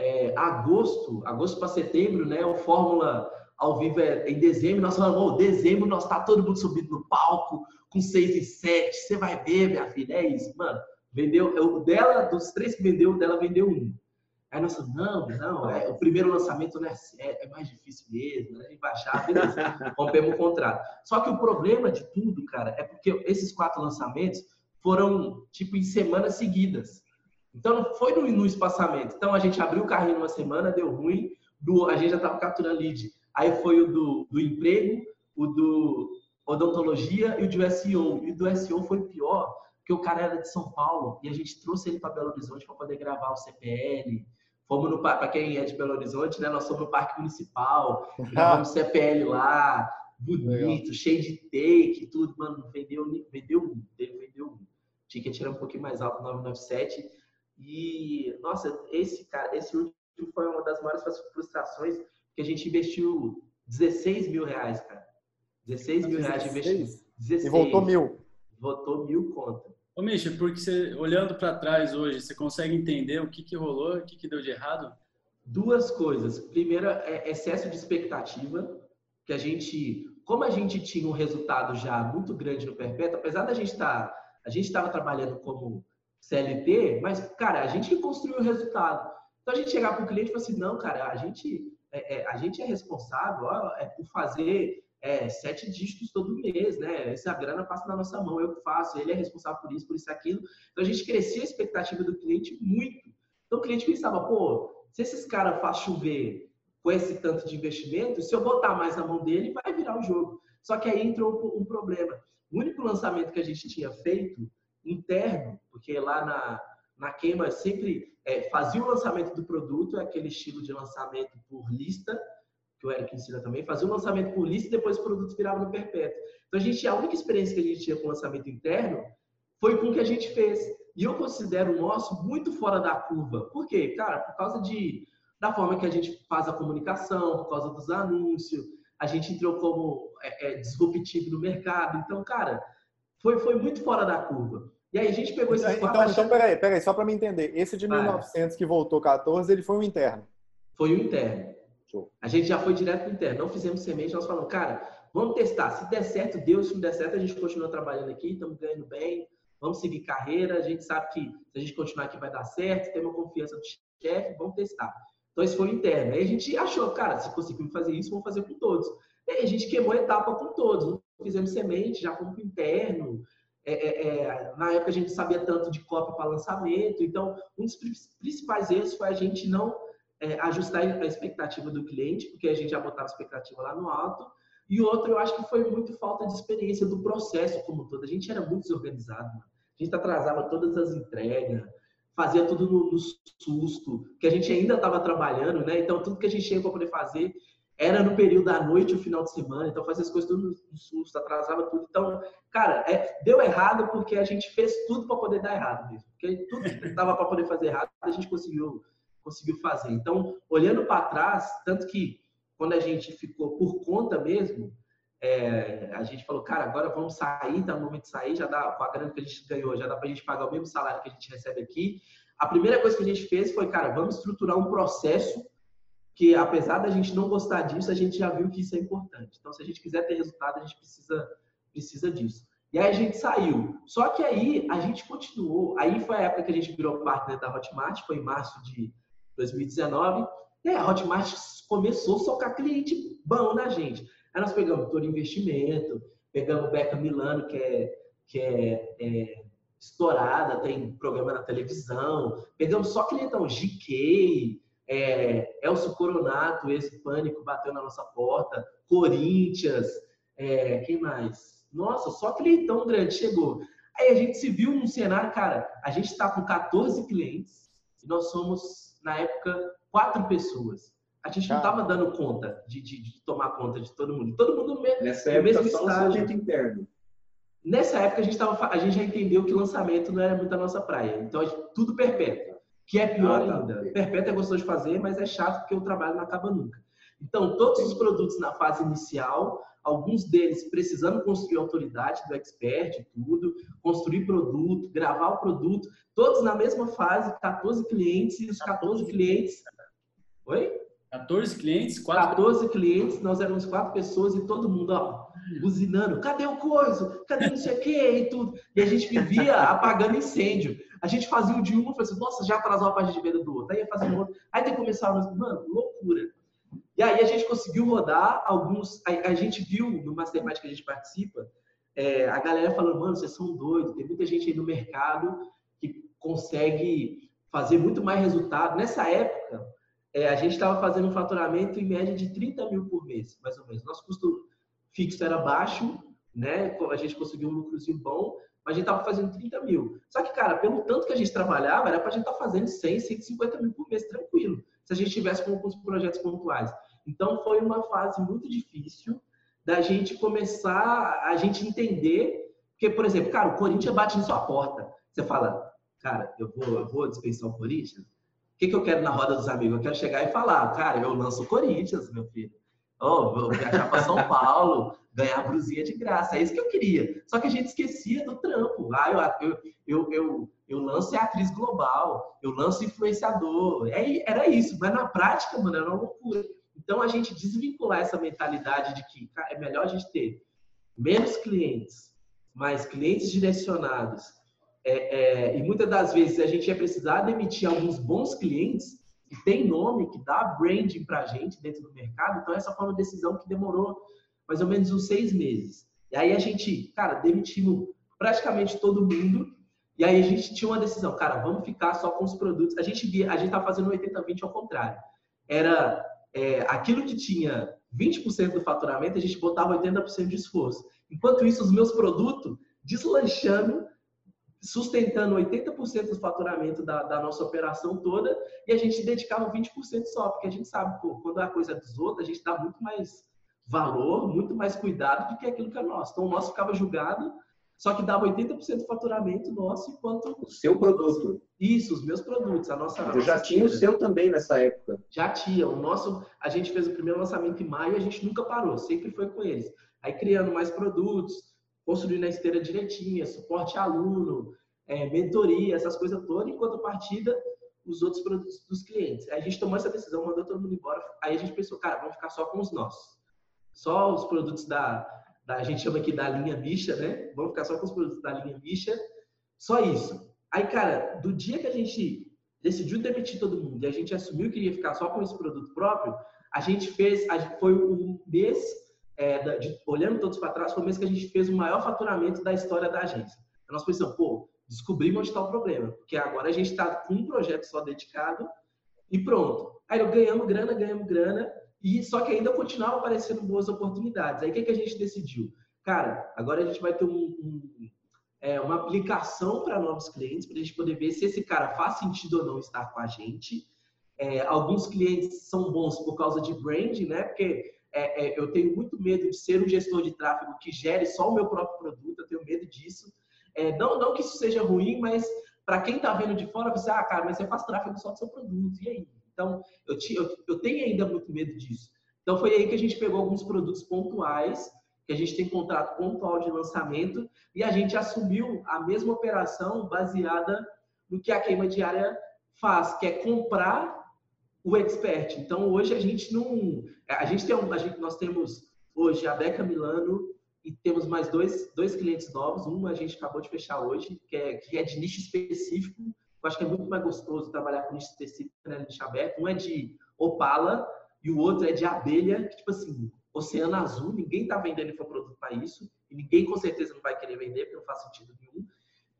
é, agosto, agosto para setembro, né? O Fórmula ao vivo é em dezembro. Nós falamos, oh, dezembro nós tá todo mundo subindo no palco, com 6 e 7. Você vai ver, minha filha, é isso, mano. Vendeu, o dela, dos três que vendeu, dela vendeu um. Aí nós falamos, não, não, é, o primeiro lançamento né, é, é mais difícil mesmo, né? baixar, beleza, rompemos o contrato. Só que o problema de tudo, cara, é porque esses quatro lançamentos foram, tipo, em semanas seguidas. Então, não foi no, no espaçamento. Então, a gente abriu o carrinho numa semana, deu ruim, do, a gente já estava capturando lead. Aí foi o do, do emprego, o do odontologia e o do SEO. E o do SEO foi pior, porque o cara era de São Paulo e a gente trouxe ele para Belo Horizonte para poder gravar o CPL. Fomos no para quem é de Belo Horizonte, né? Nós fomos no Parque Municipal, gravamos CPL lá, bonito, Legal. cheio de take, tudo, mano, vendeu, vendeu um, vendeu um. Ticket era um pouquinho mais alto, 997. E, nossa, esse cara, esse último foi uma das maiores frustrações, que a gente investiu 16 mil reais, cara. 16 mil 16? reais de investimento. 16. E voltou mil. Voltou mil conta. Ô, Misha, porque você, olhando para trás hoje, você consegue entender o que, que rolou, o que, que deu de errado? Duas coisas. Primeira, é excesso de expectativa, que a gente, como a gente tinha um resultado já muito grande no Perpétuo, apesar da gente estar, tá, a gente estava trabalhando como CLT, mas, cara, a gente que construiu o resultado. Então, a gente chegar para o cliente e falar assim, não, cara, a gente é, é, a gente é responsável ó, é por fazer é, sete dígitos todo mês, né? Essa grana passa na nossa mão, eu faço, ele é responsável por isso, por isso, aquilo. Então, a gente crescia a expectativa do cliente muito. Então, o cliente pensava, pô, se esses caras fazem chover com esse tanto de investimento, se eu botar mais na mão dele, vai virar o jogo. Só que aí entrou um problema. O único lançamento que a gente tinha feito interno, porque lá na, na queima sempre é, fazia o lançamento do produto, é aquele estilo de lançamento por lista, que o Eric ensina também, fazia o lançamento por lista e depois o produto virava no perpétuo. Então a gente, a única experiência que a gente tinha com o lançamento interno foi com o que a gente fez. E eu considero o nosso muito fora da curva. Por quê? Cara, por causa de, da forma que a gente faz a comunicação, por causa dos anúncios, a gente entrou como é, é, disruptivo no mercado. Então, cara, foi, foi muito fora da curva. E aí a gente pegou esses então, quatro... Então, então peraí, peraí, só para me entender. Esse de 1900 ah, que voltou 14, ele foi um interno? Foi um interno. Show. A gente já foi direto pro interno. Não fizemos semente, nós falamos, cara, vamos testar. Se der certo, Deus. Se não der certo, a gente continua trabalhando aqui, estamos ganhando bem, vamos seguir carreira. A gente sabe que se a gente continuar aqui vai dar certo, tem uma confiança do chefe, vamos testar. Então, esse foi o interno. Aí a gente achou, cara, se conseguimos fazer isso, vamos fazer com todos. E aí a gente queimou a etapa com todos. Não fizemos semente, já fomos pro interno. É, é, é, na época a gente sabia tanto de cópia para lançamento, então um dos principais erros foi a gente não é, ajustar a expectativa do cliente, porque a gente já botava a expectativa lá no alto, e outro eu acho que foi muito falta de experiência do processo como todo. A gente era muito desorganizado, a gente atrasava todas as entregas, fazia tudo no, no susto, que a gente ainda estava trabalhando, né? Então tudo que a gente tinha para poder fazer era no período da noite, o final de semana, então fazia as coisas tudo no susto, atrasava tudo. Então, cara, é, deu errado porque a gente fez tudo para poder dar errado mesmo. Porque tudo que dava para poder fazer errado, a gente conseguiu, conseguiu fazer. Então, olhando para trás, tanto que quando a gente ficou por conta mesmo, é, a gente falou, cara, agora vamos sair, tá no momento de sair, já dá, com a grana que a gente ganhou, já dá para a gente pagar o mesmo salário que a gente recebe aqui. A primeira coisa que a gente fez foi, cara, vamos estruturar um processo que apesar da gente não gostar disso, a gente já viu que isso é importante. Então, se a gente quiser ter resultado, a gente precisa, precisa disso. E aí a gente saiu. Só que aí a gente continuou. Aí foi a época que a gente virou partner da Hotmart, foi em março de 2019. E aí a Hotmart começou a socar cliente bom na gente. Aí nós pegamos todo investimento, pegamos Beca Milano, que é, que é, é estourada, tem programa na televisão. Pegamos só clientão, GK, é, Elcio Coronato, esse pânico bateu na nossa porta, Corinthians, é, quem mais? Nossa, só clientão grande chegou. Aí a gente se viu num cenário, cara, a gente está com 14 clientes e nós somos, na época, quatro pessoas. A gente não estava dando conta de, de, de, tomar conta de todo mundo. Todo mundo mesmo, Nessa época, mesmo só estágio. interno. Nessa época, a gente, tava, a gente já entendeu que lançamento não era muito a nossa praia. Então, tudo perpétuo que é pior ah, tá. ainda. Perpétua é gostoso de fazer, mas é chato porque o trabalho não acaba nunca. Então, todos os produtos na fase inicial, alguns deles precisando construir autoridade do expert, tudo, construir produto, gravar o produto, todos na mesma fase, 14 clientes, e os 14 clientes. Oi? 14 clientes, 4 14 clientes, nós éramos quatro pessoas e todo mundo, ó, buzinando, cadê o coiso? Cadê não sei o que e tudo. E a gente vivia apagando incêndio. A gente fazia o de uma, falou assim, nossa, já atrasou a página de venda do outro. Aí ia fazer um outro. Aí tem que começar, mano, loucura. E aí a gente conseguiu rodar alguns. A, a gente viu no Mastermind que a gente participa, é, a galera falando, mano, vocês são doidos. Tem muita gente aí no mercado que consegue fazer muito mais resultado. Nessa época, é, a gente estava fazendo um faturamento em média de 30 mil por mês, mais ou menos. Nosso custo fixo era baixo, né? A gente conseguiu um lucrozinho bom, mas a gente estava fazendo 30 mil. Só que, cara, pelo tanto que a gente trabalhava, era para a gente estar tá fazendo 100, 150 mil por mês tranquilo, se a gente tivesse com alguns projetos pontuais. Então, foi uma fase muito difícil da gente começar, a gente entender, porque, por exemplo, cara, o Corinthians bate na sua porta. Você fala, cara, eu vou, eu vou dispensar o Corinthians? Que, que eu quero na roda dos amigos? Eu quero chegar e falar, cara, eu lanço Corinthians, meu filho. Oh, vou viajar para São Paulo, ganhar a brusinha de graça. É isso que eu queria. Só que a gente esquecia do trampo. Ah, eu, eu, eu, eu, lanço é atriz global, eu lanço influenciador. É, era isso. Mas na prática, mano, era uma loucura. Então a gente desvincular essa mentalidade de que cara, é melhor a gente ter menos clientes, mais clientes direcionados. É, é, e muitas das vezes a gente ia precisar demitir alguns bons clientes que tem nome, que dá branding para a gente dentro do mercado. Então, essa foi uma decisão que demorou mais ou menos uns seis meses. E aí a gente, cara, demitimos praticamente todo mundo. E aí a gente tinha uma decisão, cara, vamos ficar só com os produtos. A gente via, a gente tá fazendo 80-20 ao contrário. Era é, aquilo que tinha 20% do faturamento, a gente botava 80% de esforço. Enquanto isso, os meus produtos deslanchando sustentando 80% do faturamento da, da, nossa operação toda e a gente dedicava 20% só, porque a gente sabe, pô, quando a coisa é dos outros, a gente dá muito mais valor, muito mais cuidado do que aquilo que é nosso. Então, o nosso ficava julgado, só que dava 80% do faturamento nosso, enquanto... O seu produto. Isso, os meus produtos, a nossa... Eu já tinha o seu também nessa época. Já tinha. O nosso... A gente fez o primeiro lançamento em maio e a gente nunca parou, sempre foi com eles. Aí, criando mais produtos, construindo a esteira direitinha, suporte aluno, é, mentoria, essas coisas todas, enquanto partida os outros produtos dos clientes. Aí a gente tomou essa decisão, mandou todo mundo embora. Aí a gente pensou, cara, vamos ficar só com os nossos. Só os produtos da, da a gente chama aqui da linha bicha, né? Vamos ficar só com os produtos da linha bicha. Só isso. Aí, cara, do dia que a gente decidiu demitir todo mundo e a gente assumiu que ia ficar só com esse produto próprio, a gente fez, foi o mês é, de, olhando todos para trás, foi o mês que a gente fez o maior faturamento da história da agência. A nossa pensamos, pô, descobrimos onde está o problema, porque agora a gente está com um projeto só dedicado e pronto. Aí eu ganhamos grana, ganhamos grana, e só que ainda continuava aparecendo boas oportunidades. Aí o que, que a gente decidiu? Cara, agora a gente vai ter um, um, é, uma aplicação para novos clientes, para a gente poder ver se esse cara faz sentido ou não estar com a gente. É, alguns clientes são bons por causa de brand, né? Porque é, é, eu tenho muito medo de ser um gestor de tráfego que gere só o meu próprio produto, eu tenho medo disso. É, não, não que isso seja ruim, mas para quem está vendo de fora, você, ah, cara, mas você faz tráfego só do seu produto, e aí? Então, eu, te, eu, eu tenho ainda muito medo disso. Então, foi aí que a gente pegou alguns produtos pontuais, que a gente tem contrato pontual de lançamento, e a gente assumiu a mesma operação baseada no que a queima diária faz, que é comprar o expert. Então hoje a gente não, a gente tem um, a gente, nós temos hoje a Beca Milano e temos mais dois, dois clientes novos. Um a gente acabou de fechar hoje, que é, que é de nicho específico. Eu acho que é muito mais gostoso trabalhar com nicho específico, né, nicho aberto. Um é de opala e o outro é de abelha, que tipo assim, oceano azul, ninguém está vendendo infoproduto para isso e ninguém com certeza não vai querer vender, porque não faz sentido nenhum.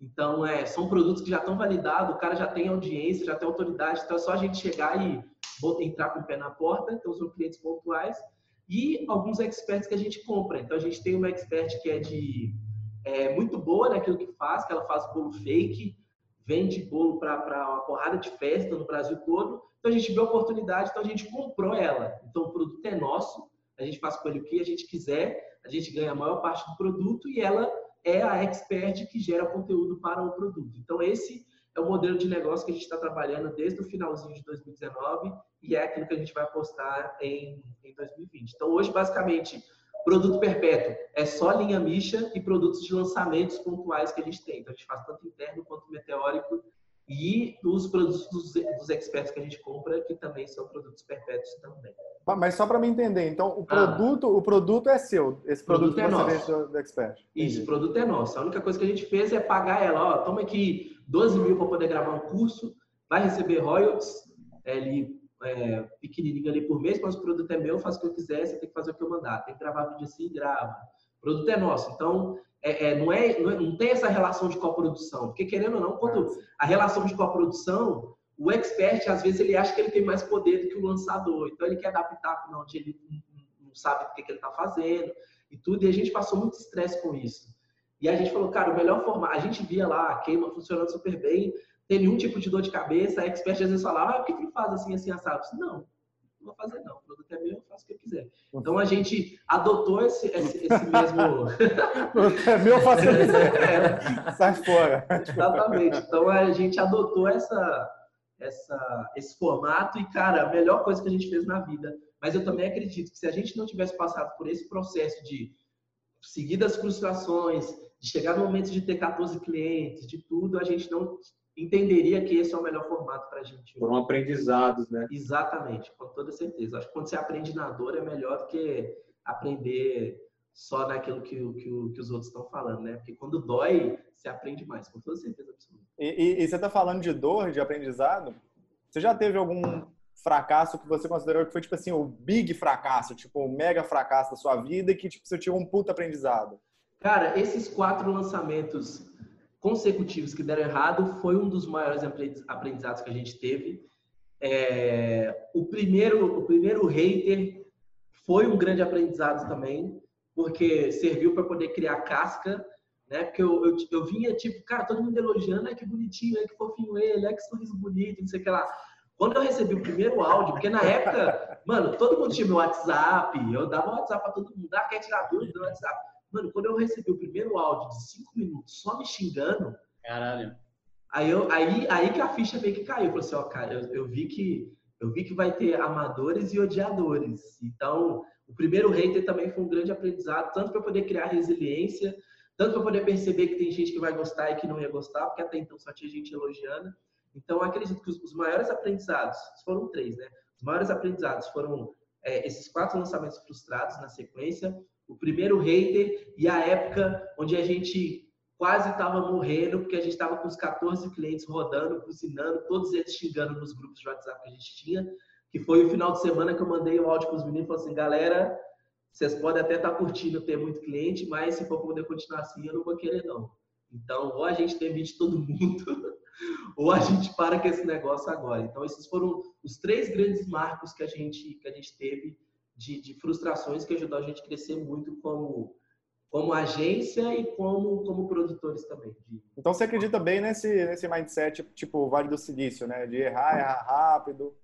Então, é, são produtos que já estão validados, o cara já tem audiência, já tem autoridade, então é só a gente chegar e entrar com o pé na porta, então são clientes pontuais e alguns experts que a gente compra. Então a gente tem uma expert que é de é, muito boa naquilo que faz, que ela faz bolo fake, vende bolo para uma porrada de festa no Brasil todo. Então a gente viu a oportunidade, então a gente comprou ela. Então o produto é nosso, a gente faz com ele o que a gente quiser, a gente ganha a maior parte do produto e ela é a expert que gera conteúdo para o produto. Então esse é o modelo de negócio que a gente está trabalhando desde o finalzinho de 2019 e é aquilo que a gente vai postar em, em 2020. Então, hoje, basicamente, produto perpétuo é só linha micha e produtos de lançamentos pontuais que a gente tem. Então, a gente faz tanto interno quanto meteórico e os produtos dos, dos experts que a gente compra, que também são produtos perpétuos também. Mas só para me entender, então o ah. produto, ah, o produto é seu, esse produto, produto é nosso. do, do expert. Isso, o produto é nosso. A única coisa que a gente fez é pagar ela, ó, toma aqui 12 mil para poder gravar um curso, vai receber royalties, é, ali, é, pequenininho ali por mês, mas o produto é meu, faço o que eu quiser, você tem que fazer o que eu mandar. Tem que gravar vídeo assim, grava. O produto é nosso. Então, é, é, não, é, não, é, não tem essa relação de coprodução. Porque, querendo ou não, quando a relação de coprodução, o expert, às vezes, ele acha que ele tem mais poder do que o lançador. Então, ele quer adaptar para onde ele não sabe o que, que ele está fazendo e tudo. E a gente passou muito estresse com isso. E a gente falou, cara, o melhor formato. A gente via lá a queima funcionando super bem, tem nenhum tipo de dor de cabeça. A expert às vezes falava, ah, por que, que faz assim, assim, assado? Não, não vou fazer não. O produto é meu, eu faço o que eu quiser. Então a gente adotou esse, esse, esse mesmo. é meu, eu faço o que quiser. É. Sai fora. Exatamente. Então a gente adotou essa, essa, esse formato e, cara, a melhor coisa que a gente fez na vida. Mas eu também acredito que se a gente não tivesse passado por esse processo de seguidas frustrações, de chegar no momento de ter 14 clientes, de tudo, a gente não entenderia que esse é o melhor formato para a gente. Foram aprendizados, né? Exatamente, com toda certeza. Acho que quando você aprende na dor é melhor do que aprender só naquilo que, que, que os outros estão falando, né? Porque quando dói, você aprende mais, com toda certeza absoluta. E, e, e você está falando de dor, de aprendizado? Você já teve algum fracasso que você considerou que foi tipo assim o big fracasso, tipo o mega fracasso da sua vida e que tipo você tirou um puta aprendizado? Cara, esses quatro lançamentos consecutivos que deram errado foi um dos maiores aprendizados que a gente teve. É, o primeiro, o primeiro hater foi um grande aprendizado também, porque serviu para poder criar casca, né? Porque eu, eu, eu, vinha tipo, cara, todo mundo elogiando, é que bonitinho, é que fofinho ele, é que sorriso bonito, não sei o que lá. Quando eu recebi o primeiro áudio, porque na época, mano, todo mundo tinha meu WhatsApp, eu dava WhatsApp para todo mundo, ah, quer tirar dúvida no WhatsApp. Mano, quando eu recebi o primeiro áudio de cinco minutos só me xingando. Caralho. Aí, eu, aí, aí que a ficha meio que caiu. Eu falei assim, ó, cara, eu, eu, vi que, eu vi que vai ter amadores e odiadores. Então, o primeiro hater também foi um grande aprendizado, tanto para poder criar resiliência, tanto para poder perceber que tem gente que vai gostar e que não ia gostar, porque até então só tinha gente elogiando. Então, acredito que os, os maiores aprendizados, foram três, né? Os maiores aprendizados foram é, esses quatro lançamentos frustrados na sequência, o primeiro hater e a época onde a gente quase estava morrendo, porque a gente estava com os 14 clientes rodando, buzinando, todos eles xingando nos grupos de WhatsApp que a gente tinha, que foi o final de semana que eu mandei o áudio para os meninos falei assim, galera, vocês podem até estar tá curtindo ter muito cliente, mas se for poder continuar assim, eu não vou querer não. Então, ou a gente demite todo mundo, ou a gente para com esse negócio agora. Então, esses foram os três grandes marcos que a gente, que a gente teve de, de frustrações que ajudou a gente a crescer muito como, como agência e como, como produtores também. Então você acredita bem nesse, nesse mindset, tipo, Vale do Silício, né? De errar, errar rápido.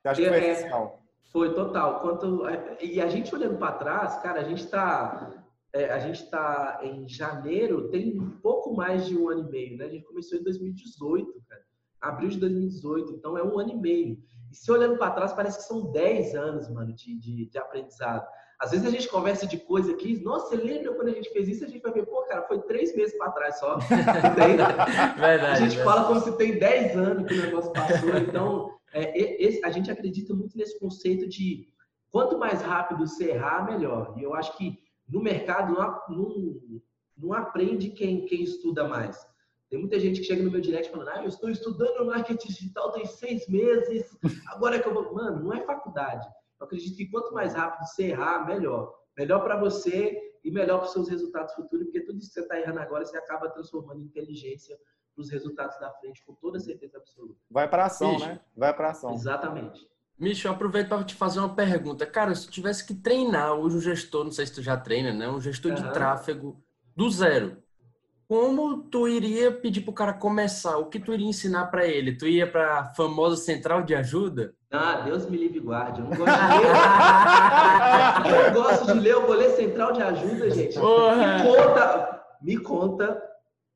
Você acha que foi é, essencial? Foi total. Quanto, e a gente olhando para trás, cara, a gente está é, a gente está em janeiro, tem um pouco mais de um ano e meio, né? A gente começou em 2018, cara. Abril de 2018, então é um ano e meio. E se olhando para trás, parece que são 10 anos, mano, de, de, de, aprendizado. Às vezes a gente conversa de coisa aqui, nossa, você lembra quando a gente fez isso? A gente vai ver, pô, cara, foi três meses para trás só. verdade, a gente verdade. fala como se tem 10 anos que o negócio passou. Então, é, esse, a gente acredita muito nesse conceito de quanto mais rápido você errar, melhor. E eu acho que no mercado não, não, não aprende quem, quem estuda mais. Tem muita gente que chega no meu direct falando, ah, eu estou estudando marketing digital tem seis meses, agora é que eu vou. Mano, não é faculdade. Eu acredito que quanto mais rápido você errar, melhor. Melhor para você e melhor para os seus resultados futuros, porque tudo isso que você está errando agora, você acaba transformando em inteligência para os resultados da frente, com toda certeza absoluta. Vai para ação, Micho. né? Vai para ação. Exatamente. Micho, eu aproveito para te fazer uma pergunta. Cara, se tu tivesse que treinar hoje um gestor, não sei se tu já treina, né? Um gestor uhum. de tráfego do zero. Como tu iria pedir pro cara começar? O que tu iria ensinar para ele? Tu ia para a famosa central de ajuda? Ah, Deus me livre e guarde. Eu não gosto de ler. eu gosto de ler, eu vou ler central de ajuda, gente. Porra. Me conta, me conta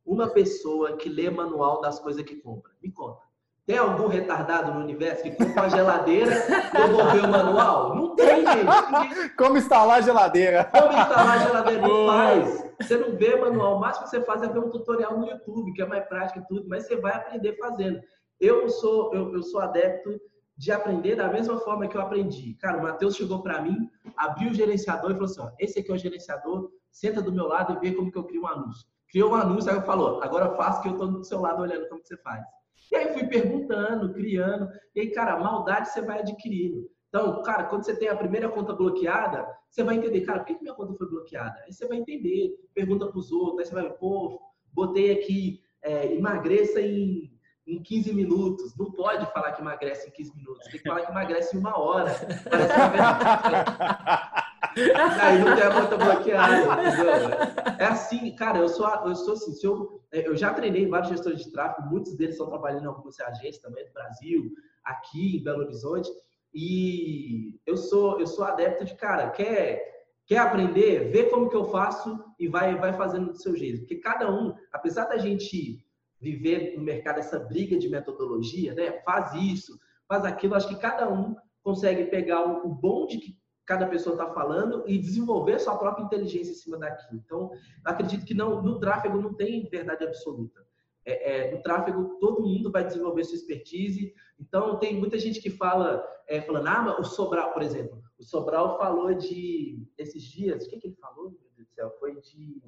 uma pessoa que lê manual das coisas que compra. Me conta. Tem algum retardado no universo que compra uma geladeira e eu vou ver o manual? Não tem, gente. Como instalar a geladeira? Como instalar a geladeira? Não faz. Você não vê manual. O máximo que você faz é ver um tutorial no YouTube, que é mais prático e tudo, mas você vai aprender fazendo. Eu sou, eu, eu sou adepto de aprender da mesma forma que eu aprendi. Cara, o Matheus chegou para mim, abriu o gerenciador e falou assim: ó, esse aqui é o gerenciador, senta do meu lado e vê como que eu crio um anúncio. Criou um anúncio, aí eu falou, agora faça que eu estou do seu lado olhando como que você faz. E aí fui perguntando, criando, e aí, cara, maldade você vai adquirindo. Então, cara, quando você tem a primeira conta bloqueada, você vai entender, cara, por que, minha conta foi bloqueada? Aí você vai entender, pergunta para os outros, aí você vai, pô, botei aqui, é, emagreça em, em 15 minutos. Não pode falar que emagrece em 15 minutos, tem que falar que emagrece em uma hora. Parece que Aí não tem a conta bloqueada, entendeu? É assim, cara, eu sou, eu sou assim, se eu, é, eu já treinei vários gestores de tráfego, muitos deles estão trabalhando em algumas agências também do Brasil, aqui em Belo Horizonte, e eu sou, eu sou adepto de, cara, quer, quer aprender, vê como que eu faço e vai, vai fazendo do seu jeito. Porque cada um, apesar da gente viver no mercado essa briga de metodologia, né? Faz isso, faz aquilo, acho que cada um consegue pegar o bom de que cada pessoa está falando e desenvolver sua própria inteligência em cima daquilo. Então, acredito que não, no tráfego não tem verdade absoluta. É, é, no tráfego, todo mundo vai desenvolver sua expertise. Então, tem muita gente que fala, é, falando, ah, mas o Sobral, por exemplo, o Sobral falou de, esses dias, o que, que ele falou, meu Deus do céu? Foi de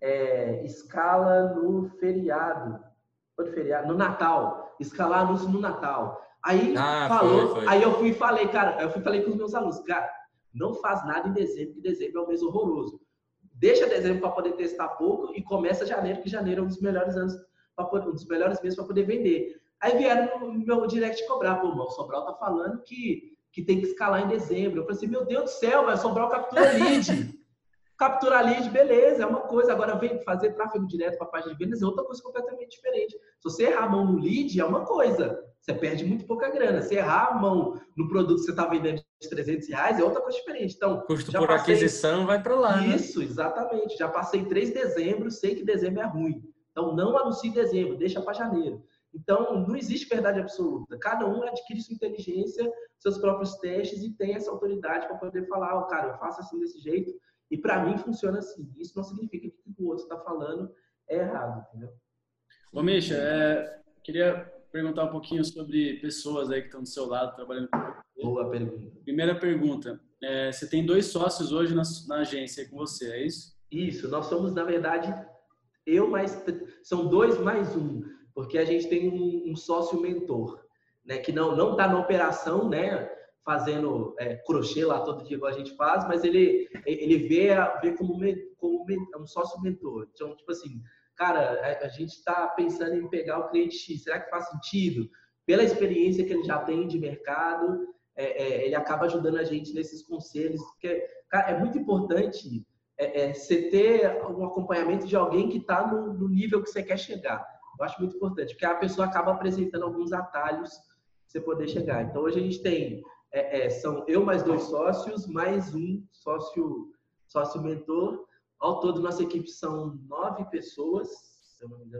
é, escala no feriado. Foi de feriado? No Natal. Escalar anúncio no Natal. Aí ah, falou, foi, foi. aí eu fui e falei, cara, eu fui falei com os meus alunos, cara, não faz nada em dezembro, que dezembro é um mês horroroso. Deixa dezembro para poder testar pouco e começa janeiro, que janeiro é um dos melhores anos, poder, um dos melhores meses para poder vender. Aí vieram no meu direct cobrar, pô, o Sobral tá falando que, que tem que escalar em dezembro. Eu falei assim, meu Deus do céu, vai Sobral captura lead. capturar lead, beleza, é uma coisa. Agora, vem fazer tráfego direto para a página de vendas é outra coisa completamente diferente. Se você errar a mão no lead, é uma coisa. Você perde muito pouca grana. Se errar a mão no produto que você está vendendo de 300 reais, é outra coisa diferente. Então, custo por passei... aquisição vai para lá. Né? Isso, né? exatamente. Já passei 3 de dezembro, sei que dezembro é ruim. Então, não anuncie dezembro, deixa para janeiro. Então, não existe verdade absoluta. Cada um adquire sua inteligência, seus próprios testes e tem essa autoridade para poder falar, oh, cara, eu faço assim desse jeito e para mim funciona assim. Isso não significa que o que o outro está falando é errado, entendeu? Ô, Misha, é, queria perguntar um pouquinho sobre pessoas aí que estão do seu lado trabalhando com você. Boa pergunta. Primeira pergunta. É, você tem dois sócios hoje na, na agência com você, é isso? Isso. Nós somos, na verdade, eu mais... São dois mais um, porque a gente tem um, um sócio mentor, né? Que não não está na operação, né? fazendo é, crochê lá todo dia igual a gente faz, mas ele ele vê, vê como, como um sócio mentor. Então, tipo assim, cara, a, a gente está pensando em pegar o cliente X, será que faz sentido? Pela experiência que ele já tem de mercado, é, é, ele acaba ajudando a gente nesses conselhos, porque cara, é muito importante é, é, você ter um acompanhamento de alguém que está no, no nível que você quer chegar. Eu acho muito importante, porque a pessoa acaba apresentando alguns atalhos para você poder chegar. Então, hoje a gente tem é, é, são eu mais dois sócios, mais um sócio, sócio mentor. Ao todo, nossa equipe são nove pessoas,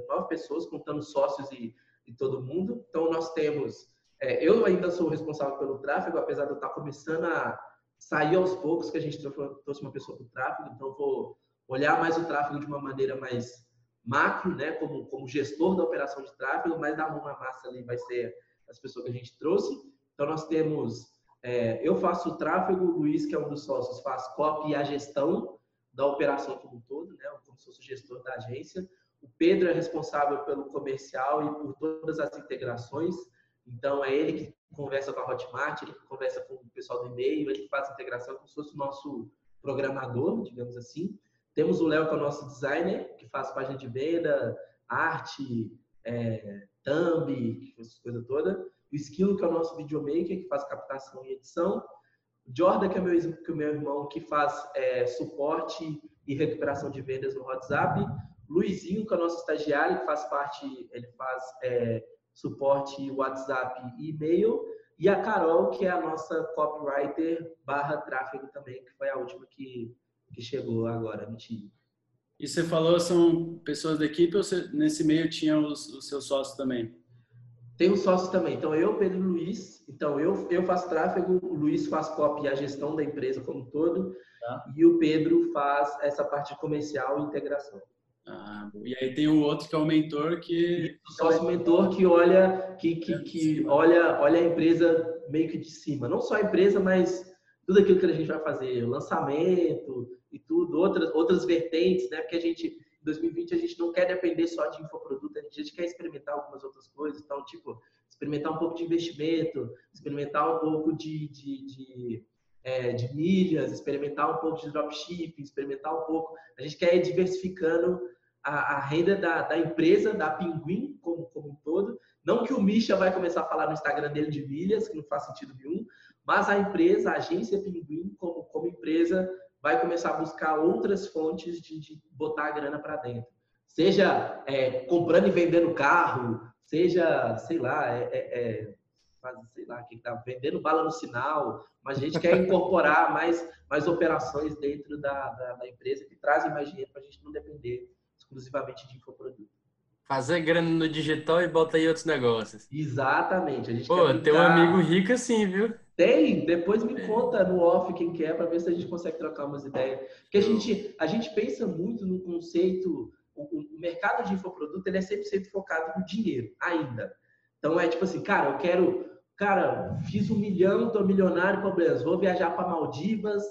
nove pessoas, contando sócios e, e todo mundo. Então, nós temos. É, eu ainda sou responsável pelo tráfego, apesar de eu estar começando a sair aos poucos, que a gente trouxe uma pessoa para o tráfego, então vou olhar mais o tráfego de uma maneira mais macro, né, como, como gestor da operação de tráfego, mas da mão na massa ali vai ser as pessoas que a gente trouxe. Então, nós temos, é, eu faço o tráfego, o Luiz, que é um dos sócios, faz copy e a gestão da operação como um todo, né? como se fosse o gestor da agência. O Pedro é responsável pelo comercial e por todas as integrações. Então, é ele que conversa com a Hotmart, ele que conversa com o pessoal do e-mail, ele que faz a integração como se fosse o nosso programador, digamos assim. Temos o Léo, que é o nosso designer, que faz página de venda, arte, é, thumb, essa coisa toda. O Esquilo, que é o nosso videomaker, que faz captação e edição. O Jordan, que é meu, que é meu irmão, que faz é, suporte e recuperação de vendas no WhatsApp. Luizinho, que é o nosso estagiário, que faz parte, ele faz é, suporte WhatsApp e e-mail. E a Carol, que é a nossa copywriter barra tráfego também, que foi a última que, que chegou agora, mentira. E você falou são pessoas da equipe ou você, nesse meio tinha os, os seus sócios também? Tem os sócios também. Então, eu, Pedro e Luiz. Então, eu, eu faço tráfego, o Luiz faz copy e a gestão da empresa como um todo. Tá. E o Pedro faz essa parte comercial e integração. Ah, e aí tem o outro que é o mentor que o sócio mentor que olha que, que, que olha olha a empresa meio que de cima. Não só a empresa mas tudo aquilo que a gente vai fazer o lançamento e tudo outras outras vertentes né? Porque a gente em 2020 a gente não quer depender só de infoproduto a gente quer experimentar algumas outras coisas então tipo experimentar um pouco de investimento experimentar um pouco de, de, de é, de milhas, experimentar um pouco de dropshipping, experimentar um pouco. A gente quer ir diversificando a, a renda da, da, empresa, da Pinguim, como, como um todo. Não que o Misha vai começar a falar no Instagram dele de milhas, que não faz sentido nenhum, mas a empresa, a agência Pinguim, como, como empresa, vai começar a buscar outras fontes de, de botar a grana para dentro. Seja é, comprando e vendendo carro, seja, sei lá, é, é, é sei lá, quem está vendendo bala no sinal, mas a gente quer incorporar mais, mais operações dentro da, da, da empresa que trazem mais dinheiro para a gente não depender exclusivamente de infoproduto. Fazer grana no digital e botar aí outros negócios. Exatamente. A gente Pô, tem um amigo rico assim, viu? Tem, depois me conta no off quem quer para ver se a gente consegue trocar umas ideias. Porque a gente, a gente pensa muito no conceito, o, o mercado de infoproduto ele é 100% focado no dinheiro, ainda. Então é tipo assim, cara, eu quero, cara, fiz um milhão, tô milionário, problemas, vou viajar para Maldivas,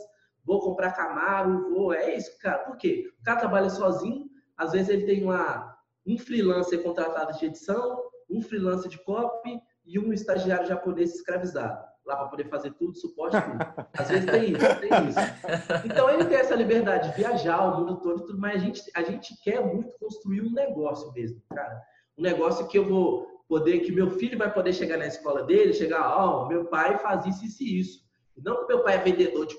vou comprar Camaro, vou, é isso, cara. Por quê? O cara trabalha sozinho, às vezes ele tem uma, um freelancer contratado de edição, um freelancer de copy e um estagiário japonês escravizado lá para poder fazer tudo, suporte tudo. Às vezes tem isso, tem isso. Então ele tem essa liberdade de viajar o mundo todo, tudo, mas a gente, a gente quer muito construir um negócio mesmo, cara. Um negócio que eu vou poder, que meu filho vai poder chegar na escola dele, chegar, ó, oh, meu pai faz isso, isso e isso. Não que meu pai é vendedor de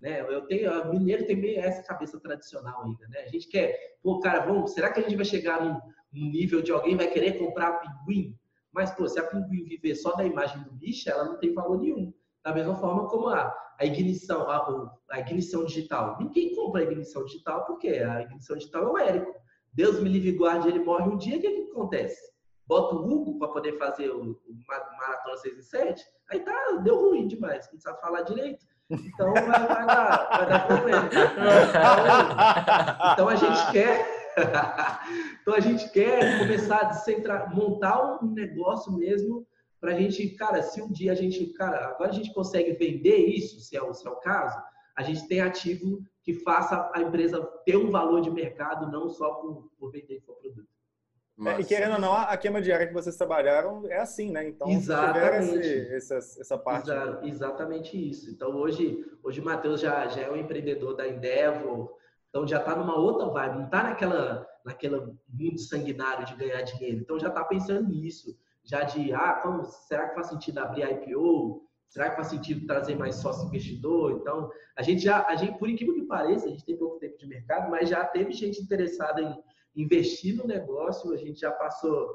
né? Eu tenho, a mineiro tem meio essa cabeça tradicional ainda, né? A gente quer, pô, cara, vamos, será que a gente vai chegar num, num nível de alguém vai querer comprar pinguim? Mas, pô, se a pinguim viver só da imagem do bicho, ela não tem valor nenhum. Da mesma forma como a, a ignição, a, a ignição digital. Ninguém compra a ignição digital porque a ignição digital é o Érico. Deus me livre e guarde, ele morre um dia, o que, que acontece? bota o Hugo para poder fazer o, o Maratona 6 e 7, aí tá, deu ruim demais, não sabe falar direito. Então vai, dar, vai dar problema. Então, então a gente quer. então a gente quer começar a descentra, montar um negócio mesmo para a gente, cara, se um dia a gente, cara, agora a gente consegue vender isso, se é, o, se é o caso, a gente tem ativo que faça a empresa ter um valor de mercado, não só por, por vender infoproduto. É, e querendo ou não, a queima diária que vocês trabalharam é assim, né? Então, exatamente. Esse, essa, essa parte. Exa exatamente isso. Então, hoje, hoje o Matheus já, já é um empreendedor da Endeavor, então já está numa outra vibe, não está naquela, naquela mundo sanguinário de ganhar dinheiro. Então, já está pensando nisso, já de, ah, como, será que faz sentido abrir IPO? Será que faz sentido trazer mais sócio investidor? Então, a gente já, a gente, por incrível que pareça, a gente tem pouco tempo de mercado, mas já teve gente interessada em investir no negócio, a gente já passou,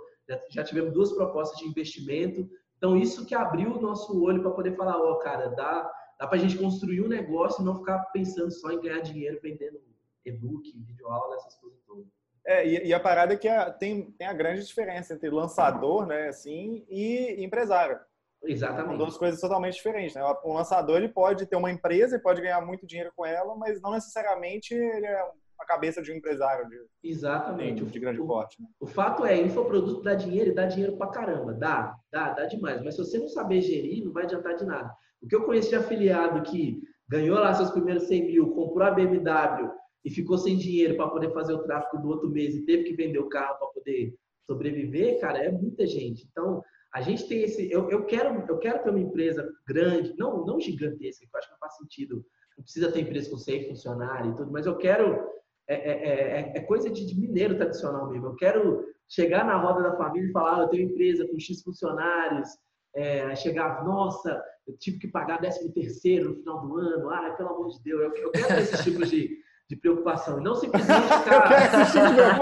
já tivemos duas propostas de investimento. Então, isso que abriu o nosso olho para poder falar, ó, oh, cara, dá, dá para a gente construir um negócio e não ficar pensando só em ganhar dinheiro vendendo e-book, videoaula, essas coisas todas. É, e, e, a parada é que a, tem, tem a grande diferença entre lançador, né, assim, e empresário. Exatamente. São duas coisas totalmente diferentes. Né? Um lançador ele pode ter uma empresa e pode ganhar muito dinheiro com ela, mas não necessariamente ele é a cabeça de um empresário de, Exatamente. de grande porte. Né? O fato é, infoproduto dá dinheiro e dá dinheiro pra caramba. Dá, dá, dá demais. Mas se você não saber gerir, não vai adiantar de nada. O que eu conheci de afiliado que ganhou lá seus primeiros 100 mil, comprou a BMW e ficou sem dinheiro para poder fazer o tráfego do outro mês e teve que vender o carro para poder sobreviver, cara, é muita gente. Então, a gente tem esse. Eu, eu, quero, eu quero ter uma empresa grande, não, não gigantesca, que eu acho que não faz sentido. Não precisa ter empresa com 100 funcionários e tudo, mas eu quero. É, é, é, é coisa de, de, mineiro tradicional mesmo. Eu quero chegar na roda da família e falar: ah, eu tenho empresa com X funcionários. É, chegar, nossa, eu tive que pagar 13 terceiro no final do ano. Ah, pelo amor de Deus, eu, eu quero ter esse tipo de, de preocupação. Não simplesmente, cara.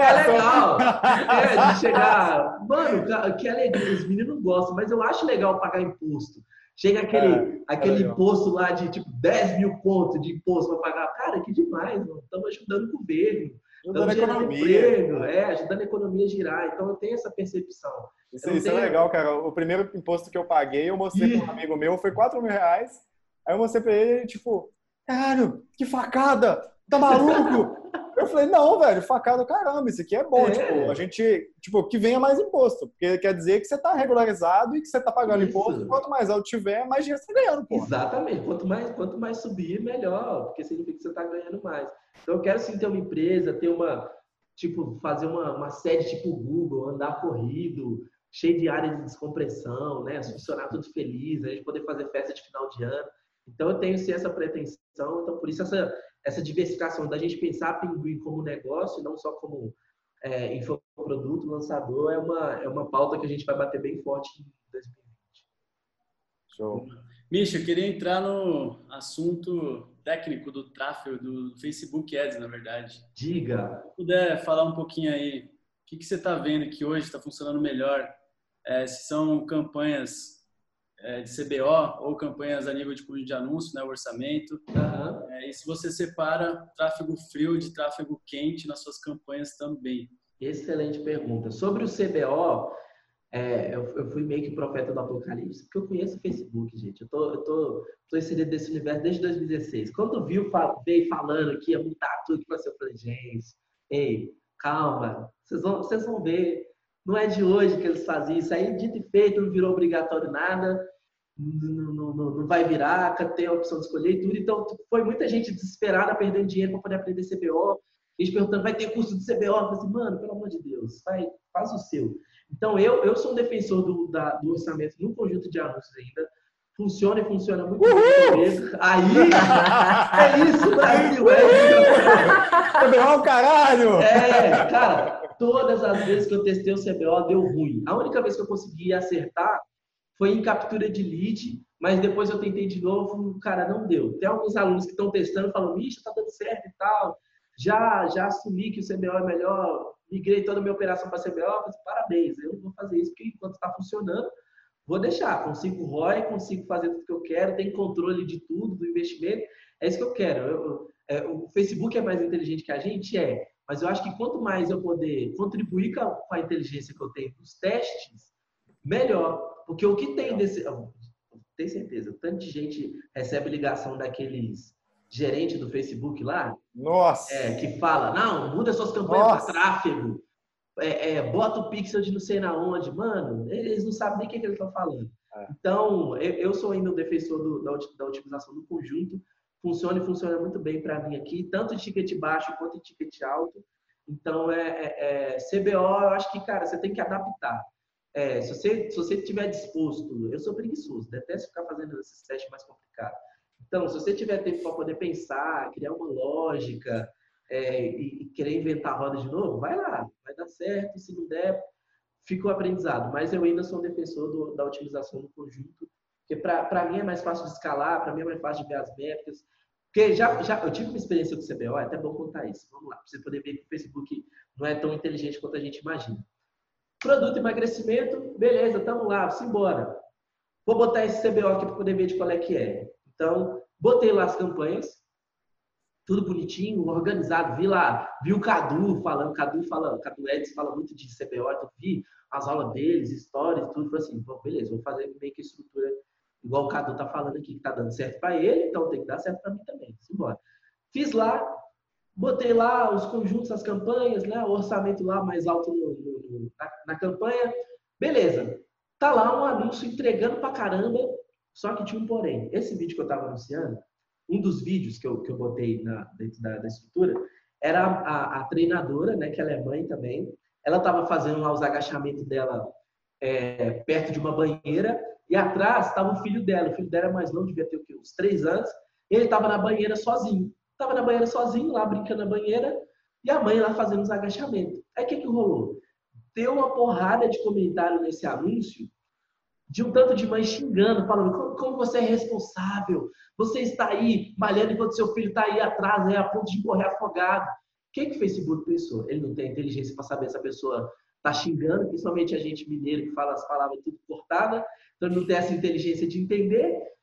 é legal. É, de chegar. Mano, que alegria. Os meninos gostam, mas eu acho legal pagar imposto. Chega aquele, é, aquele é imposto lá de tipo 10 mil pontos de imposto para pagar. Cara, que demais. Estamos ajudando o governo. Ajudando a economia. Emprego, é, ajudando a economia a girar. Então eu tenho essa percepção. Isso, isso tenho... é legal, cara. O primeiro imposto que eu paguei, eu mostrei para um amigo meu, foi 4 mil reais. Aí eu mostrei para ele, tipo, caralho, que facada! Tá maluco? Eu falei, não, velho, facada, caramba, isso aqui é bom. É. Tipo, a gente, tipo, que venha mais imposto. Porque quer dizer que você tá regularizado e que você tá pagando isso. imposto. Quanto mais alto tiver, mais dinheiro você tá ganhando, pô. Exatamente. Quanto mais, quanto mais subir, melhor. Porque significa que você tá ganhando mais. Então, eu quero sim ter uma empresa, ter uma, tipo, fazer uma, uma sede tipo Google, andar corrido, cheio de área de descompressão, né? Funcionar tudo feliz, a gente poder fazer festa de final de ano. Então, eu tenho sim essa pretensão. Então, por isso, essa, essa diversificação da gente pensar a Pinguim como negócio, não só como é, infoproduto, lançador, é uma, é uma pauta que a gente vai bater bem forte em 2020. Show. Misha, eu queria entrar no assunto técnico do tráfego do Facebook Ads, na verdade. Diga. Se puder falar um pouquinho aí, o que, que você está vendo que hoje está funcionando melhor? É, se são campanhas de CBO ou campanhas a nível de cunho de anúncio, né, o orçamento. Uhum. É, e se você separa tráfego frio de tráfego quente nas suas campanhas também. Excelente pergunta. Sobre o CBO, é, eu, eu, fui meio que profeta do apocalipse, porque eu conheço o Facebook, gente. Eu tô, eu tô, tô inserido nesse universo desde 2016. Quando viu, veio falando que ia mudar tudo você, eu falei, gente, ei, calma, vocês vão, vocês vão ver. Não é de hoje que eles faziam isso. Aí, dito e feito, não virou obrigatório nada não, não, não, vai virar, tem a opção de escolher e tudo. Então, foi muita gente desesperada perdendo dinheiro para poder aprender CBO. Eles perguntando, vai ter curso de CBO? Eu falei assim, mano, pelo amor de Deus, vai, faz o seu. Então, eu, eu sou um defensor do, da, do orçamento no conjunto de anúncios ainda. Funciona e funciona muito bem mesmo. Aí, é isso, Brasil. É CBO, caralho! É, cara, todas as vezes que eu testei o CBO, deu ruim. A única vez que eu consegui acertar foi em captura de lead, mas depois eu tentei de novo, cara, não deu. Tem alguns alunos que estão testando, falam, Misha, tá dando certo e tal. Já, já assumi que o CBO é melhor, migrei toda a minha operação para CBO, falei, parabéns, eu vou fazer isso, porque enquanto está funcionando, vou deixar. Consigo ROI, consigo fazer tudo que eu quero, tem controle de tudo, do investimento, é isso que eu quero. Eu, é, o Facebook é mais inteligente que a gente? É. Mas eu acho que quanto mais eu poder contribuir com a, com a inteligência que eu tenho nos testes, melhor. Porque o que tem desse. Tem certeza, tanto de gente recebe ligação daqueles gerente do Facebook lá. Nossa! É, que fala, não, muda suas campanhas para tráfego. É, é, bota o pixel de não sei na onde. Mano, eles não sabem nem o que, que eles estão falando. É. Então, eu, eu, sou ainda o defensor do, da, da otimização do conjunto. Funciona e funciona muito bem para mim aqui, tanto em ticket baixo quanto em ticket alto. Então, é, é, é CBO, eu acho que, cara, você tem que adaptar. É, se você se você estiver disposto, eu sou preguiçoso, detesto ficar fazendo esses testes mais complicados. Então, se você tiver tempo para poder pensar, criar uma lógica é, e, e, querer inventar a roda de novo, vai lá, vai dar certo. Se não der, fica o aprendizado. Mas eu ainda sou um defensor do, da otimização do conjunto, porque para mim é mais fácil de escalar, para mim é mais fácil de ver as métricas. Porque já, já eu tive uma experiência com o CBO, é até bom contar isso. Vamos lá, para você poder ver que o Facebook não é tão inteligente quanto a gente imagina. Produto emagrecimento, beleza, estamos lá, simbora. Vou botar esse CBO aqui para poder ver de qual é que é. Então, botei lá as campanhas, tudo bonitinho, organizado. Vi lá, vi o Cadu falando, Cadu fala, Cadu Edson fala muito de CBO, então vi as aulas deles, stories, tudo. Falei assim, bom, beleza, vou fazer meio que estrutura igual o Cadu tá falando aqui, que tá dando certo para ele, então tem que dar certo para mim também. Simbora. Fiz lá, botei lá os conjuntos, as campanhas, né? O orçamento lá mais alto no, no, na, na, campanha. Beleza. Tá lá um anúncio entregando pra caramba, só que tinha um porém. Esse vídeo que eu tava anunciando, um dos vídeos que eu, que eu botei na, dentro da, da estrutura, era a, a, treinadora, né? Que ela é mãe também. Ela tava fazendo lá os agachamentos dela é, perto de uma banheira e atrás estava o filho dela. O filho dela é mais novo, devia ter o quê? uns três anos. Ele estava na banheira sozinho. Estava na banheira sozinho, lá brincando na banheira, e a mãe lá fazendo os agachamentos. Aí o que, que rolou? Deu uma porrada de comentário nesse anúncio de um tanto de mãe xingando, falando como, como, você é responsável, você está aí malhando enquanto seu filho está aí atrás, né, a ponto de morrer afogado. O que, que o Facebook pensou? Ele não tem inteligência para saber se a pessoa está xingando, principalmente a gente mineiro que fala as palavras tudo cortada, então não tem essa inteligência de entender.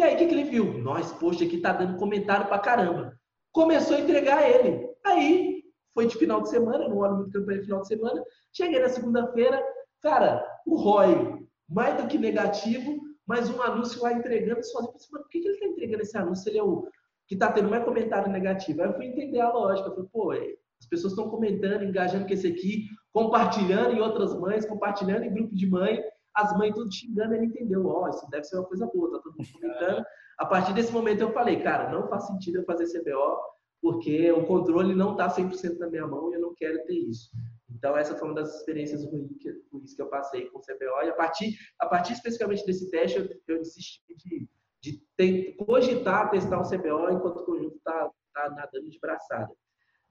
E aí o que, que ele viu? Nós, poxa, aqui tá dando comentário pra caramba. Começou a entregar ele. Aí foi de final de semana, não olho muito campanha de final de semana. Cheguei na segunda-feira, cara, o ROI, mais do que negativo, mas um anúncio lá entregando sozinho. Mas por que, que ele está entregando esse anúncio? Ele é o que está tendo mais comentário negativo. Aí eu fui entender a lógica. Eu falei, pô, é, as pessoas estão comentando, engajando com esse aqui, compartilhando em outras mães, compartilhando em grupo de mãe, as mães tudo xingando, ele entendeu, ó, oh, isso deve ser uma coisa boa, tá todo mundo comentando. A partir desse momento eu falei, cara, não faz sentido eu fazer CBO, porque o controle não está 100% na minha mão e eu não quero ter isso. Então, essa foi uma das experiências ruins que, ruins que eu passei com o CBO. E a partir, a partir especificamente desse teste, eu, eu desisti de, de ter, cogitar testar o CBO enquanto o conjunto está tá nadando de braçada.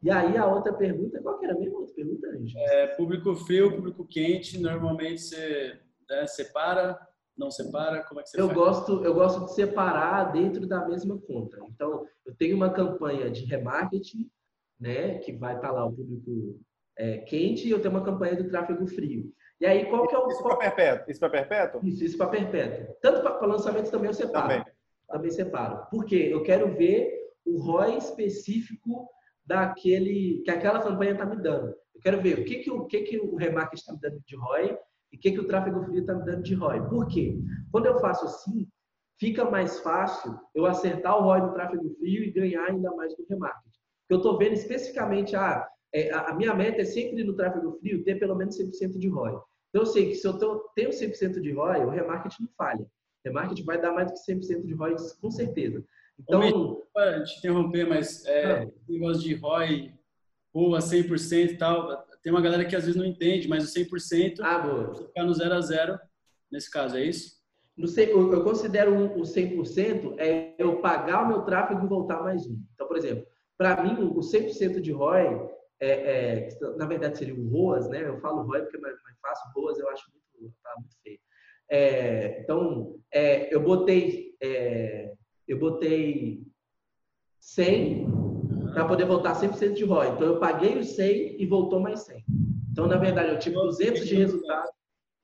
E aí a outra pergunta, qual que era a mesma outra pergunta? É, público frio, público quente, normalmente você né, separa, não separa, como é que você eu faz? Gosto, eu gosto de separar dentro da mesma conta. Então, eu tenho uma campanha de remarketing, né, que vai estar lá o público é, quente, e eu tenho uma campanha do tráfego frio. E aí, qual que é o... Isso para perpétuo? Isso para perpétuo? Isso, isso para perpétuo. Tanto para lançamento também eu separo. Também. também separo. Porque eu quero ver o ROI específico daquele que aquela campanha está me dando. Eu quero ver o que, que, o, que, que o remarketing está me dando de ROI e o que, que o tráfego frio está me dando de ROI. Por quê? Quando eu faço assim, fica mais fácil eu acertar o ROI do tráfego frio e ganhar ainda mais no remarketing. Eu estou vendo especificamente, ah, é, a, minha meta é sempre no tráfego frio ter pelo menos 100% de ROI. Então eu sei que se eu tenho 100% de ROI, o remarketing não falha. O remarketing vai dar mais do que 100% de ROI, com certeza. Então, para te interromper, mas é, ah. negócio de ROI, boa 100% e tal, tem uma galera que às vezes não entende, mas o 100% ah, boa. ficar no 0 a 0 nesse caso, é isso? No, eu considero o 100% é eu pagar o meu tráfego e voltar mais um. Então, por exemplo, para mim, o 100% de ROI, é, é, na verdade seria o ROAS, né? Eu falo ROI porque é mais, mais fácil, ROAS eu acho muito, tá muito feio. É, então, é, eu botei é, eu botei 100 para poder voltar 100% de ROI. Então, eu paguei os 100 e voltou mais 100. Então, na verdade, eu tive 200 de resultado.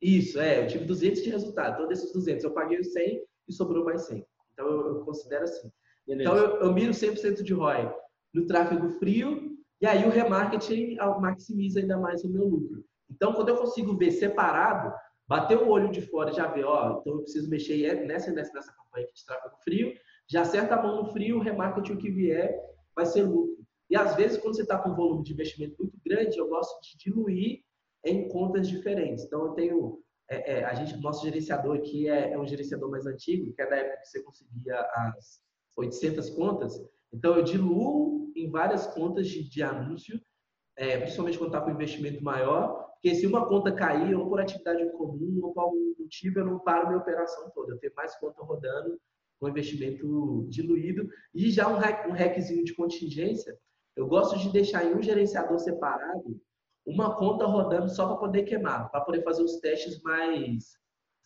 Isso, é, eu tive 200 de resultado. Então, desses 200, eu paguei os 100 e sobrou mais 100. Então, eu, eu considero assim. Beleza. Então, eu, eu miro 100% de ROI no tráfego frio e aí o remarketing maximiza ainda mais o meu lucro. Então, quando eu consigo ver separado, bater o olho de fora e já ver, ó, então eu preciso mexer nessa nessa, nessa campanha de tráfego frio já acerta a mão no frio, o remarketing o que vier vai ser lucro. E às vezes, quando você está com um volume de investimento muito grande, eu gosto de diluir em contas diferentes. Então, eu tenho. É, é, a gente, nosso gerenciador aqui é, é, um gerenciador mais antigo, que é da época que você conseguia as 800 contas. Então, eu diluo em várias contas de, de anúncio, é, principalmente quando está com investimento maior, porque se uma conta cair, ou por atividade comum, ou por algum motivo, eu não paro minha operação toda. Eu tenho mais conta rodando com investimento diluído e já um, um hackzinho de contingência. Eu gosto de deixar em um gerenciador separado uma conta rodando só para poder queimar, para poder fazer os testes mais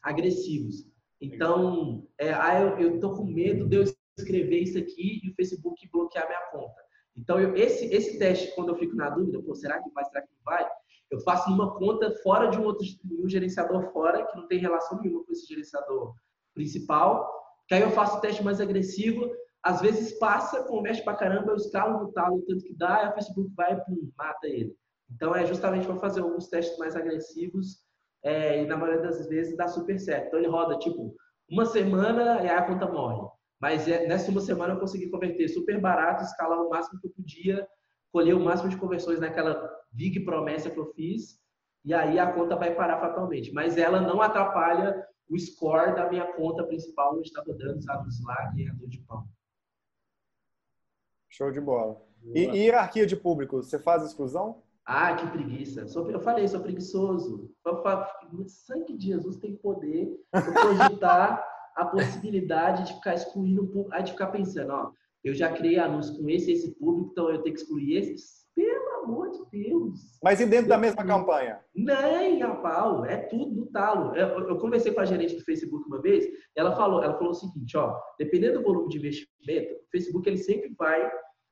agressivos. Então, é, ah, eu estou com medo de eu escrever isso aqui e o Facebook bloquear minha conta. Então, eu, esse, esse teste, quando eu fico na dúvida, pô, será que vai, será que não vai? Eu faço numa conta fora de um outro um gerenciador fora, que não tem relação nenhuma com esse gerenciador principal, que aí eu faço o teste mais agressivo, às vezes passa, converte pra caramba, eu escalo no talo tanto que dá, e o Facebook vai e pum, mata ele. Então é justamente para fazer alguns testes mais agressivos é, e na maioria das vezes dá super certo. Então ele roda tipo uma semana e aí a conta morre. Mas é, nessa uma semana eu consegui converter super barato, escalar o máximo que eu podia colher o máximo de conversões naquela big promessa que eu fiz, e aí a conta vai parar fatalmente. Mas ela não atrapalha o score da minha conta principal, onde está rodando, sabe, os lá, ganhador de pão. Show de bola. E, e hierarquia de público, você faz exclusão? Ah, que preguiça. Eu falei, sou preguiçoso. Sangue de Jesus tem poder de cogitar a possibilidade de ficar excluindo, de ficar pensando, ó, eu já criei anúncio com esse esse público, então eu tenho que excluir esse. Pelo amor de Deus. Mas e dentro da mesma campanha? Nem a pau, é tudo no talo. Eu, eu, conversei com a gerente do Facebook uma vez, ela falou, ela falou o seguinte, ó, dependendo do volume de investimento, o Facebook ele sempre vai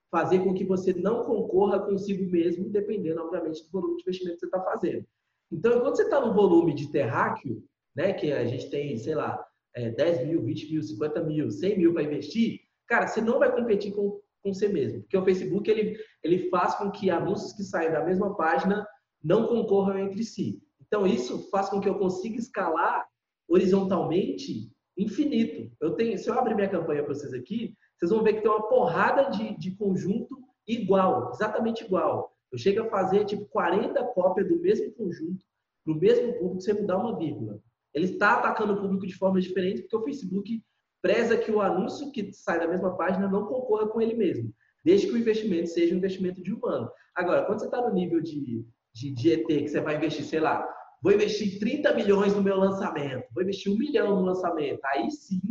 fazer com que você não concorra consigo mesmo, dependendo, obviamente, do volume de investimento que você está fazendo. Então, quando você está no volume de terráqueo, né, que a gente tem, sei lá, é, 10 mil, 20 mil, 50 mil, 100 mil para investir, cara, você não vai competir com, com você mesmo. Porque o Facebook, ele, ele faz com que anúncios que saem da mesma página não concorram entre si. Então, isso faz com que eu consiga escalar horizontalmente infinito. Eu tenho, se eu abrir minha campanha para vocês aqui, vocês vão ver que tem uma porrada de, de conjunto igual, exatamente igual. Eu chego a fazer tipo 40 cópias do mesmo conjunto, do mesmo público, sem mudar uma vírgula. Ele está atacando o público de forma diferente porque o Facebook preza que o anúncio que sai da mesma página não concorra com ele mesmo, desde que o investimento seja um investimento de humano. Agora, quando você está no nível de, de, de ET, que você vai investir, sei lá, vou investir 30 milhões no meu lançamento, vou investir um milhão no lançamento, aí sim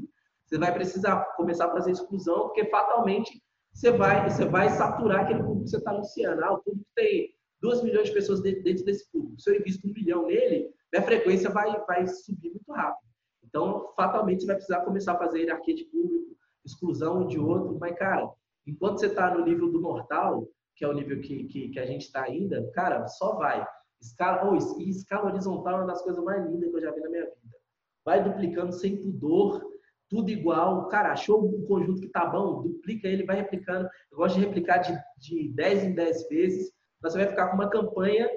você vai precisar começar a fazer exclusão, porque fatalmente você vai, você vai saturar aquele público que você está anunciando. Ah, o público tem 2 milhões de pessoas dentro desse público. Se eu invisto um milhão nele, minha frequência vai, vai subir muito rápido. Então, fatalmente, você vai precisar começar a fazer hierarquia de público, exclusão de outro. Mas, cara, enquanto você está no nível do mortal, que é o nível que, que, que a gente está ainda, cara, só vai. Escala, oh, e escala horizontal é uma das coisas mais lindas que eu já vi na minha vida. Vai duplicando sem pudor, tudo igual. Cara, achou um conjunto que tá bom, duplica ele, vai replicando. Eu gosto de replicar de, de 10 em 10 vezes. Você vai ficar com uma campanha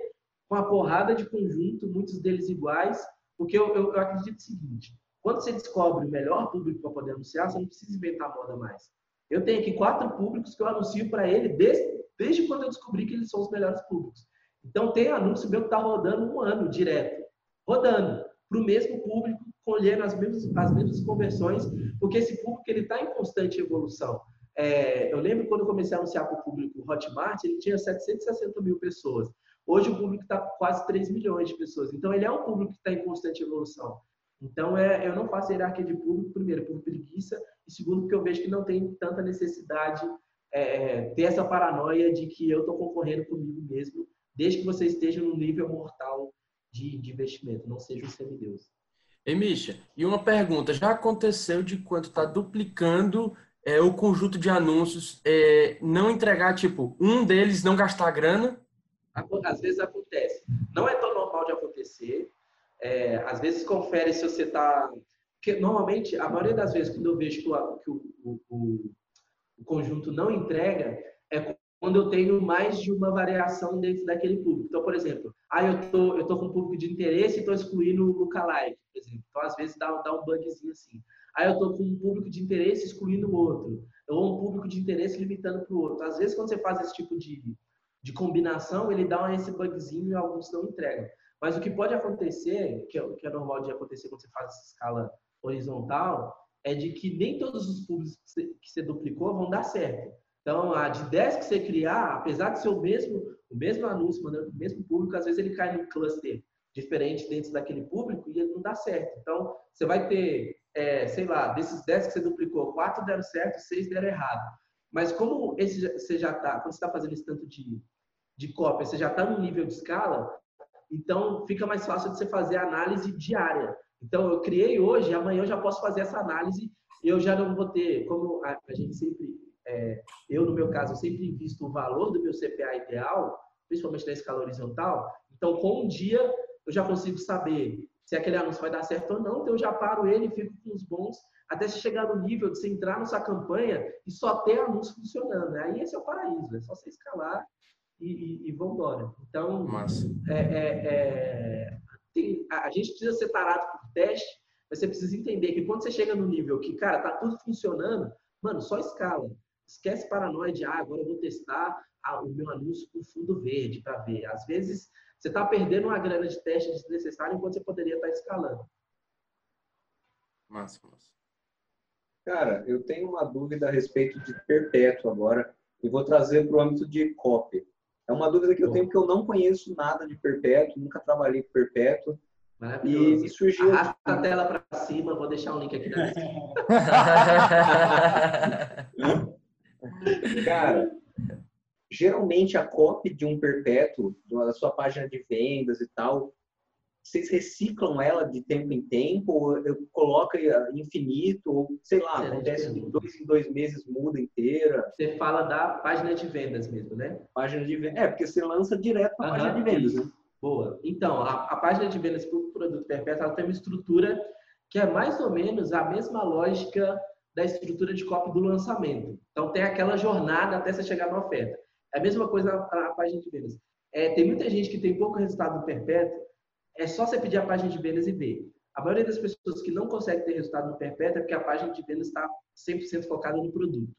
com uma porrada de conjunto, muitos deles iguais, porque eu, eu, eu acredito o seguinte: quando você descobre o melhor público para poder anunciar, você não precisa inventar moda mais. Eu tenho aqui quatro públicos que eu anuncio para ele desde, desde quando eu descobri que eles são os melhores públicos. Então, tem anúncio meu que está rodando um ano direto, rodando para o mesmo público, colhendo as mesmas, as mesmas conversões, porque esse público ele está em constante evolução. É, eu lembro quando eu comecei a anunciar para o público Hotmart, ele tinha 760 mil pessoas. Hoje o público está com quase 3 milhões de pessoas. Então, ele é um público que está em constante evolução. Então, é, eu não faço hierarquia de público, primeiro, por preguiça, e segundo, porque eu vejo que não tem tanta necessidade é, é ter essa paranoia de que eu estou concorrendo comigo mesmo, desde que você esteja no nível mortal de, de investimento, não seja um semideus. Ei, Misha, e uma pergunta: já aconteceu de quando está duplicando é, o conjunto de anúncios, é, não entregar, tipo, um deles não gastar grana? Às vezes acontece. Não é tão normal de acontecer. É, às vezes confere se você está. Porque normalmente, a maioria das vezes, quando eu vejo que o, que o, o, o conjunto não entrega, é quando eu tenho mais de uma variação dentro daquele público. Então, por exemplo, ah, eu tô, eu tô com um público de interesse e estou excluindo o lookalike, por exemplo. Então, às vezes, dá, dá um bugzinho assim. Aí eu tô com um público de interesse excluindo o outro. Ou um público de interesse limitando para o outro. Às vezes, quando você faz esse tipo de, de combinação, ele dá esse bugzinho e alguns não entregam. Mas o que pode acontecer, que é, que é normal de acontecer quando você faz essa escala horizontal, é de que nem todos os públicos que você, que você duplicou vão dar certo. Então, a de 10 que você criar, apesar de ser o mesmo, o mesmo anúncio, mandando o mesmo público, às vezes ele cai num cluster diferente dentro daquele público e não dá certo. Então, você vai ter, é, sei lá, desses 10 que você duplicou, 4 deram certo, 6 deram errado. Mas como esse, você já está, quando você está fazendo esse tanto de, de cópia, você já está no nível de escala, então fica mais fácil de você fazer a análise diária. Então, eu criei hoje, amanhã eu já posso fazer essa análise e eu já não vou ter, como a, gente sempre é, eu, no meu caso, eu sempre invisto o valor do meu CPA ideal, principalmente na escala horizontal. Então, com um dia, eu já consigo saber se aquele anúncio vai dar certo ou não. Então, eu já paro ele e fico com os bons, até chegar no nível de você entrar na sua campanha e só ter anúncio funcionando. Aí esse é o paraíso, é só você escalar e, e, e vamos embora. Então, é, é, é, tem, a, a gente precisa ser tarado por teste, mas você precisa entender que quando você chega no nível que, cara, tá tudo funcionando, mano, só escala. Esquece paranoia de, ah, agora eu vou testar o meu anúncio com fundo verde para ver. Às vezes, você está perdendo uma grana de teste desnecessária enquanto você poderia estar tá escalando. Massa. Cara, eu tenho uma dúvida a respeito de perpétuo agora e vou trazer para o âmbito de copy. É uma dúvida que eu tenho porque eu não conheço nada de perpétuo, nunca trabalhei com perpétuo. E me surgiu. Arrasta a tela para cima, vou deixar um link aqui na Cara, geralmente a copy de um perpétuo, da sua página de vendas e tal, vocês reciclam ela de tempo em tempo, ou coloca infinito, ou sei lá, acontece de dois em dois meses, muda inteira. Você fala da página de vendas mesmo, né? Página de vendas. É, porque você lança direto para a página de vendas, né? Boa. Então, a, a página de vendas para o produto perpétuo ela tem uma estrutura que é mais ou menos a mesma lógica da estrutura de copy do lançamento. Então, tem aquela jornada até você chegar na oferta. É a mesma coisa na, página de vendas. É, tem muita gente que tem pouco resultado perpétuo, é só você pedir a página de vendas e ver. A maioria das pessoas que não consegue ter resultado no perpétuo é porque a página de vendas está 100% focada no produto.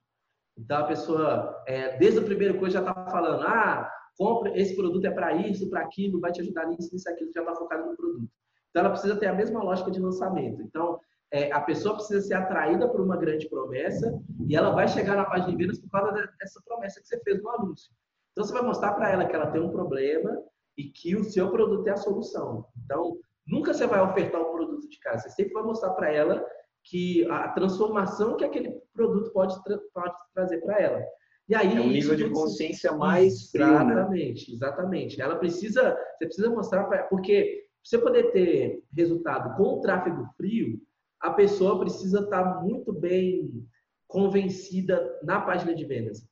Então, a pessoa, é, desde o primeiro coisa, já está falando, ah, compra, esse produto é para isso, para aquilo, vai te ajudar nisso, nisso, aquilo, já está focado no produto. Então, ela precisa ter a mesma lógica de lançamento. Então, é, a pessoa precisa ser atraída por uma grande promessa e ela vai chegar na página de vendas por causa dessa promessa que você fez no anúncio. Então, você vai mostrar para ela que ela tem um problema e que o seu produto é a solução. Então, nunca você vai ofertar o produto de cara, você sempre vai mostrar para ela que a transformação que aquele produto pode, tra pode trazer para ela. E aí, é um nível de consciência mais frio, né? Exatamente, né? exatamente. Ela precisa, você precisa mostrar para porque você poder ter resultado com o tráfego frio, a pessoa precisa estar tá muito bem convencida na página de vendas.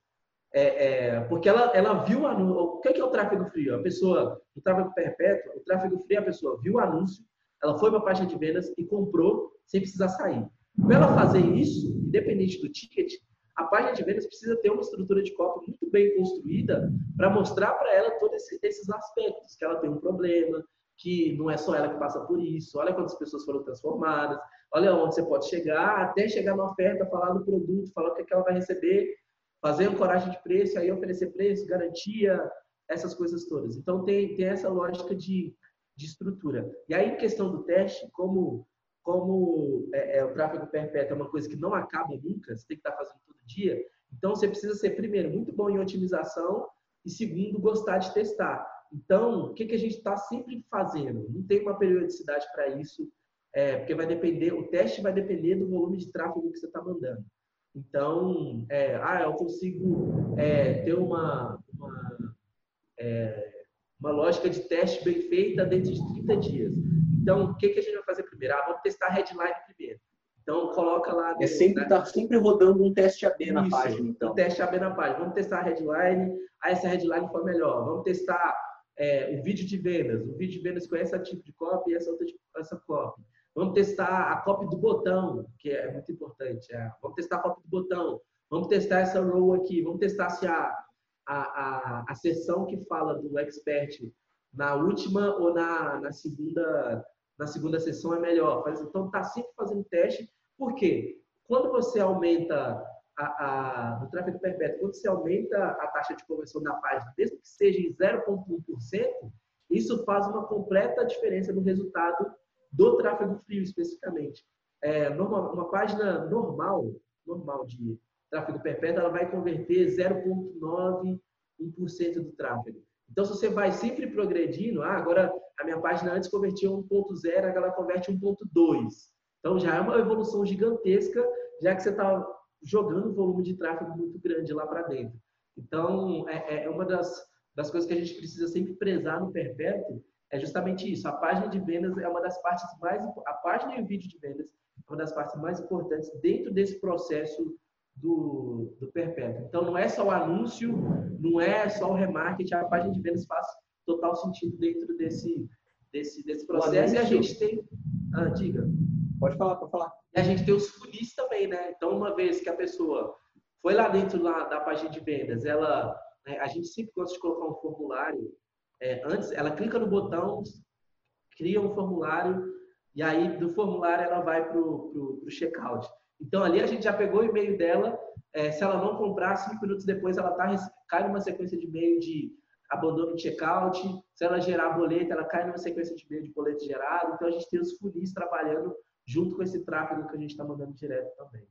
É, é, porque ela, ela viu o anúncio. O que é, que é o tráfego frio? A pessoa, o tráfego perpétuo, o tráfego frio, a pessoa viu o anúncio, ela foi para a página de vendas e comprou sem precisar sair. Para ela fazer isso, independente do ticket, a página de vendas precisa ter uma estrutura de copy muito bem construída para mostrar para ela todos esses aspectos, que ela tem um problema, que não é só ela que passa por isso, olha quantas pessoas foram transformadas, olha onde você pode chegar, até chegar na oferta, falar do produto, falar o que, é que ela vai receber, fazer uma coragem de preço, aí oferecer preço, garantia, essas coisas todas. Então tem, tem essa lógica de, de estrutura. E aí, questão do teste, como como é, é, o tráfego perpétuo é uma coisa que não acaba nunca, você tem que estar fazendo todo dia, então você precisa ser, primeiro, muito bom em otimização e, segundo, gostar de testar. Então, o que, que a gente está sempre fazendo? Não tem uma periodicidade para isso, é, porque vai depender, o teste vai depender do volume de tráfego que você está mandando. Então, é, ah, eu consigo é, ter uma, uma, é, uma lógica de teste bem feita dentro de 30 dias. Então, o que, que a gente vai fazer primeiro? Ah, vamos testar a headline primeiro. Então, coloca lá. É sempre, tá sempre rodando um teste AB na Isso, página, então. Um teste AB na página. Vamos testar a headline. Ah, essa headline foi melhor. Vamos testar é, o vídeo de vendas. O vídeo de vendas com esse tipo de copy e essa outra essa copy. Vamos testar a copy do botão, que é muito importante. É. Vamos testar a copy do botão. Vamos testar essa row aqui. Vamos testar se a, a, a, a sessão que fala do expert na última ou na, na segunda na segunda sessão é melhor. Então, está sempre fazendo teste. Por quê? Quando você aumenta a, a, no tráfego perpétuo, quando você aumenta a taxa de conversão da página, mesmo que seja em 0,1%, isso faz uma completa diferença no resultado do tráfego frio, especificamente. É, normal, uma página normal, normal de tráfego perpétuo, ela vai converter 0,9% do tráfego. Então, se você vai sempre progredindo, ah, agora a minha página antes convertia 1.0, agora ela converte 1.2. Então, já é uma evolução gigantesca, já que você está jogando um volume de tráfego muito grande lá para dentro. Então, é, é uma das, das coisas que a gente precisa sempre prezar no perpétuo, é justamente isso. A página de vendas é uma das partes mais... A página e o vídeo de vendas é uma das partes mais importantes dentro desse processo do, do perpétuo. Então, não é só o anúncio, não é só o remarketing, a página de vendas faz total sentido dentro desse, desse, desse processo. E a gente tem. Ah, diga. Pode falar, pode falar. E a gente tem os funis também, né? Então, uma vez que a pessoa foi lá dentro lá da página de vendas, ela. Né, a gente sempre gosta de colocar um formulário. É, antes, ela clica no botão, cria um formulário, e aí do formulário ela vai para o checkout. Então ali a gente já pegou o e-mail dela. É, se ela não comprar, cinco minutos depois ela tá, cai numa sequência de e-mail de abandono de checkout. Se ela gerar boleto, ela cai numa sequência de e-mail de boleto gerado. Então a gente tem os funis trabalhando junto com esse tráfego que a gente está mandando direto também.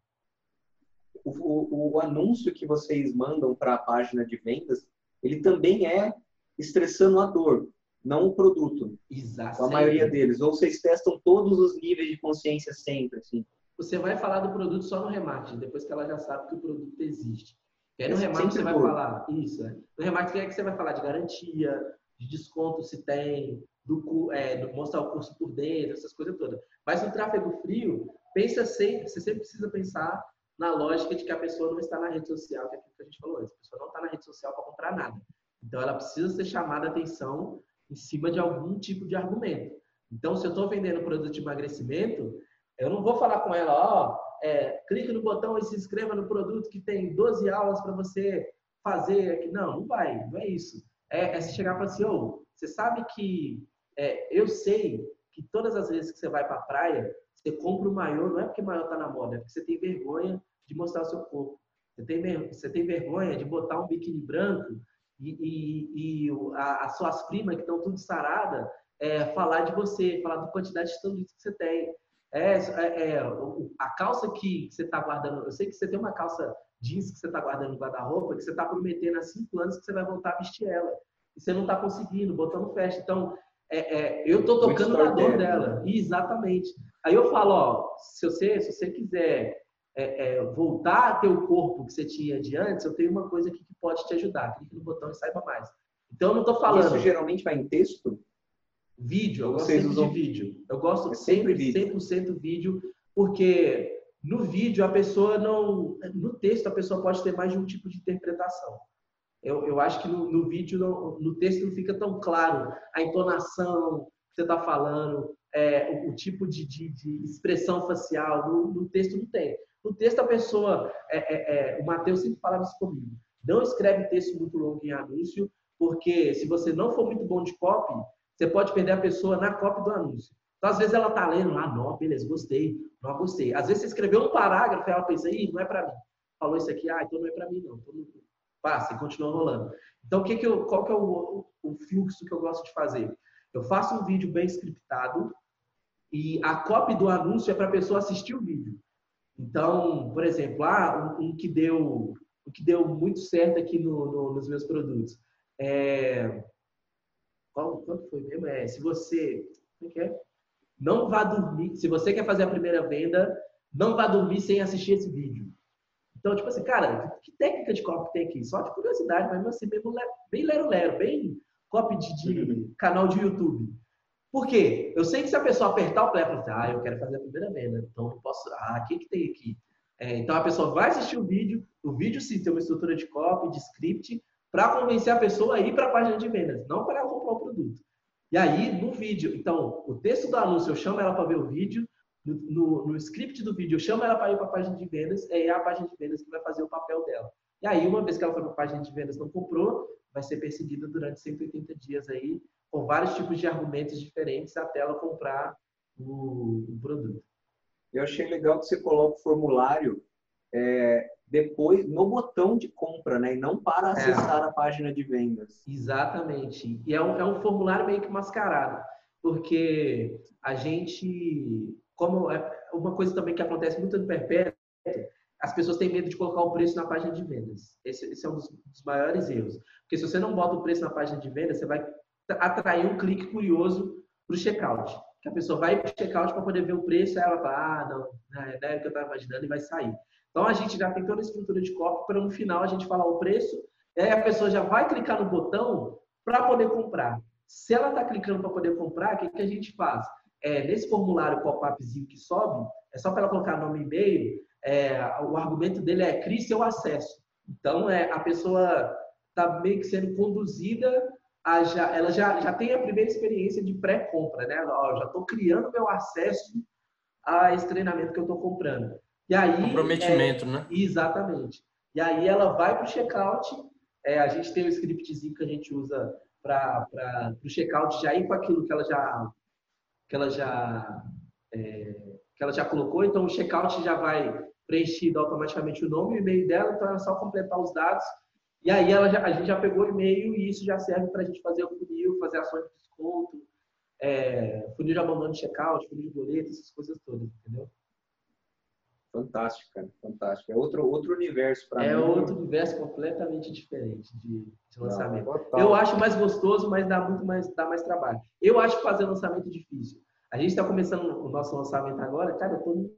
O, o, o, anúncio que vocês mandam para a página de vendas, ele também é estressando a dor, não o produto. Exato. A maioria deles. Ou vocês testam todos os níveis de consciência sempre, assim. Você vai falar do produto só no remarketing, depois que ela já sabe que o produto existe. E aí no remarketing você vai for. falar, isso, é. No remarketing é que você vai falar de garantia, de desconto se tem, do, é, do mostrar o curso por dentro, essas coisas todas. Mas no tráfego frio, pensa sempre, você sempre precisa pensar na lógica de que a pessoa não está na rede social, que é aquilo que a gente falou antes. A pessoa não está na rede social para comprar nada. Então ela precisa ser chamada a atenção em cima de algum tipo de argumento. Então, se eu estou vendendo produto de emagrecimento, eu não vou falar com ela, ó, é, clique no botão e se inscreva no produto que tem 12 aulas para você fazer. Não, não vai, não é isso. É, é se chegar para assim, oh, você sabe que é, eu sei que todas as vezes que você vai para a praia, você compra o maior, não é porque o maior está na moda, é porque você tem vergonha de mostrar o seu corpo. Você tem, você tem vergonha de botar um biquíni branco e, e, e a, as suas primas que estão tudo sarada é, falar de você, falar da quantidade de estudos que você tem. É, é, é, a calça que você está guardando, eu sei que você tem uma calça jeans que você está guardando no guarda-roupa, que você está prometendo há cinco anos que você vai voltar a vestir ela. E você não está conseguindo, botando festa. Então, é, é, eu estou tocando na dor dela. Exatamente. Aí eu falo, ó, se você, se você quiser é, é, voltar a ter o corpo que você tinha de antes, eu tenho uma coisa aqui que pode te ajudar. Clique no botão e saiba mais. Então, eu não estou falando... Isso geralmente vai em texto? Vídeo, eu gosto sempre usam... de vídeo. Eu gosto é sempre, sempre 100% vídeo, porque no vídeo a pessoa não... No texto a pessoa pode ter mais de um tipo de interpretação. Eu, eu acho que no, no vídeo, no, no, texto não fica tão claro a entonação que você está falando, é, o, o, tipo de, de, de expressão facial. No, no, texto não tem. No texto a pessoa... É, é, é o Matheus sempre falava isso comigo. Não escreve texto muito longo em anúncio, porque se você não for muito bom de copy, você pode perder a pessoa na cópia do anúncio. Então, às vezes, ela tá lendo lá, não, beleza, gostei, não gostei. Às vezes, você escreveu um parágrafo e ela pensa, ih, não é para mim. Falou isso aqui, ah, então não é para mim, não. Então, passa e continua rolando. Então, o que que eu, qual que é o, o fluxo que eu gosto de fazer? Eu faço um vídeo bem scriptado e a cópia do anúncio é para a pessoa assistir o vídeo. Então, por exemplo, ah, um, um que deu um que deu muito certo aqui no, no, nos meus produtos. É, qual, qual foi mesmo? É, se você. Como é que é? Não vá dormir. Se você quer fazer a primeira venda, não vá dormir sem assistir esse vídeo. Então, tipo assim, cara, que técnica de copy tem aqui? Só de curiosidade, mas assim, mesmo bem lero-lero, bem copy de, de, canal de YouTube. Por quê? Eu sei que se a pessoa apertar o play, ela fala assim, ah, eu quero fazer a primeira venda, então não posso. Ah, o que, que tem aqui? É, então a pessoa vai assistir o vídeo, o vídeo sim tem uma estrutura de copy, de script, para convencer a pessoa a ir para a página de vendas, não para ela comprar o produto. E aí, no vídeo, então, o texto do anúncio, eu chamo ela para ver o vídeo, no, no, no, script do vídeo, eu chamo ela para ir para a página de vendas, é a página de vendas que vai fazer o papel dela. E aí, uma vez que ela foi para a página de vendas não comprou, vai ser perseguida durante 180 dias aí, com vários tipos de argumentos diferentes até ela comprar o, o produto. Eu achei legal que você coloca o formulário é, depois no botão de compra, né? E não para é. acessar é. a página de vendas. Exatamente. E é um, é um formulário meio que mascarado, porque a gente, como é uma coisa também que acontece muito no perpétuo, as pessoas têm medo de colocar o preço na página de vendas. Esse, esse é um dos, dos, maiores erros. Porque se você não bota o preço na página de vendas, você vai atrair um clique curioso para o checkout. Que a pessoa vai para o checkout para poder ver o preço, e ela fala, ah, não, não é o que eu estava imaginando, e vai sair. Então a gente já tem toda a estrutura de copy para no final a gente falar o preço, e aí a pessoa já vai clicar no botão para poder comprar. Se ela está clicando para poder comprar, o que, que a gente faz? É, nesse formulário pop-upzinho que sobe, é só para ela colocar nome e e-mail, é, o argumento dele é crie seu acesso. Então, é, a pessoa está meio que sendo conduzida a já, ela já, já tem a primeira experiência de pré-compra, né? Ó, já estou criando meu acesso a esse treinamento que eu estou comprando. E aí, Comprometimento, é, né? Exatamente. E aí ela vai para o checkout. É, a gente tem o um scriptzinho que a gente usa para o checkout já ir com aquilo que ela já que ela já é, que ela já colocou. Então o checkout já vai preenchido automaticamente o nome e o e-mail dela, então era só completar os dados. E aí ela já, a gente já pegou o e-mail e isso já serve para a gente fazer o funil, fazer ações de desconto, é, funil de abandono de checkout, funil de boleto, essas coisas todas, entendeu? Fantástico, cara, fantástico. É outro, outro universo para é mim. É outro universo completamente diferente de, de lançamento. Não, eu acho mais gostoso, mas dá muito mais, dá mais trabalho. Eu acho fazer lançamento difícil. A gente está começando o nosso lançamento agora, cara, eu tô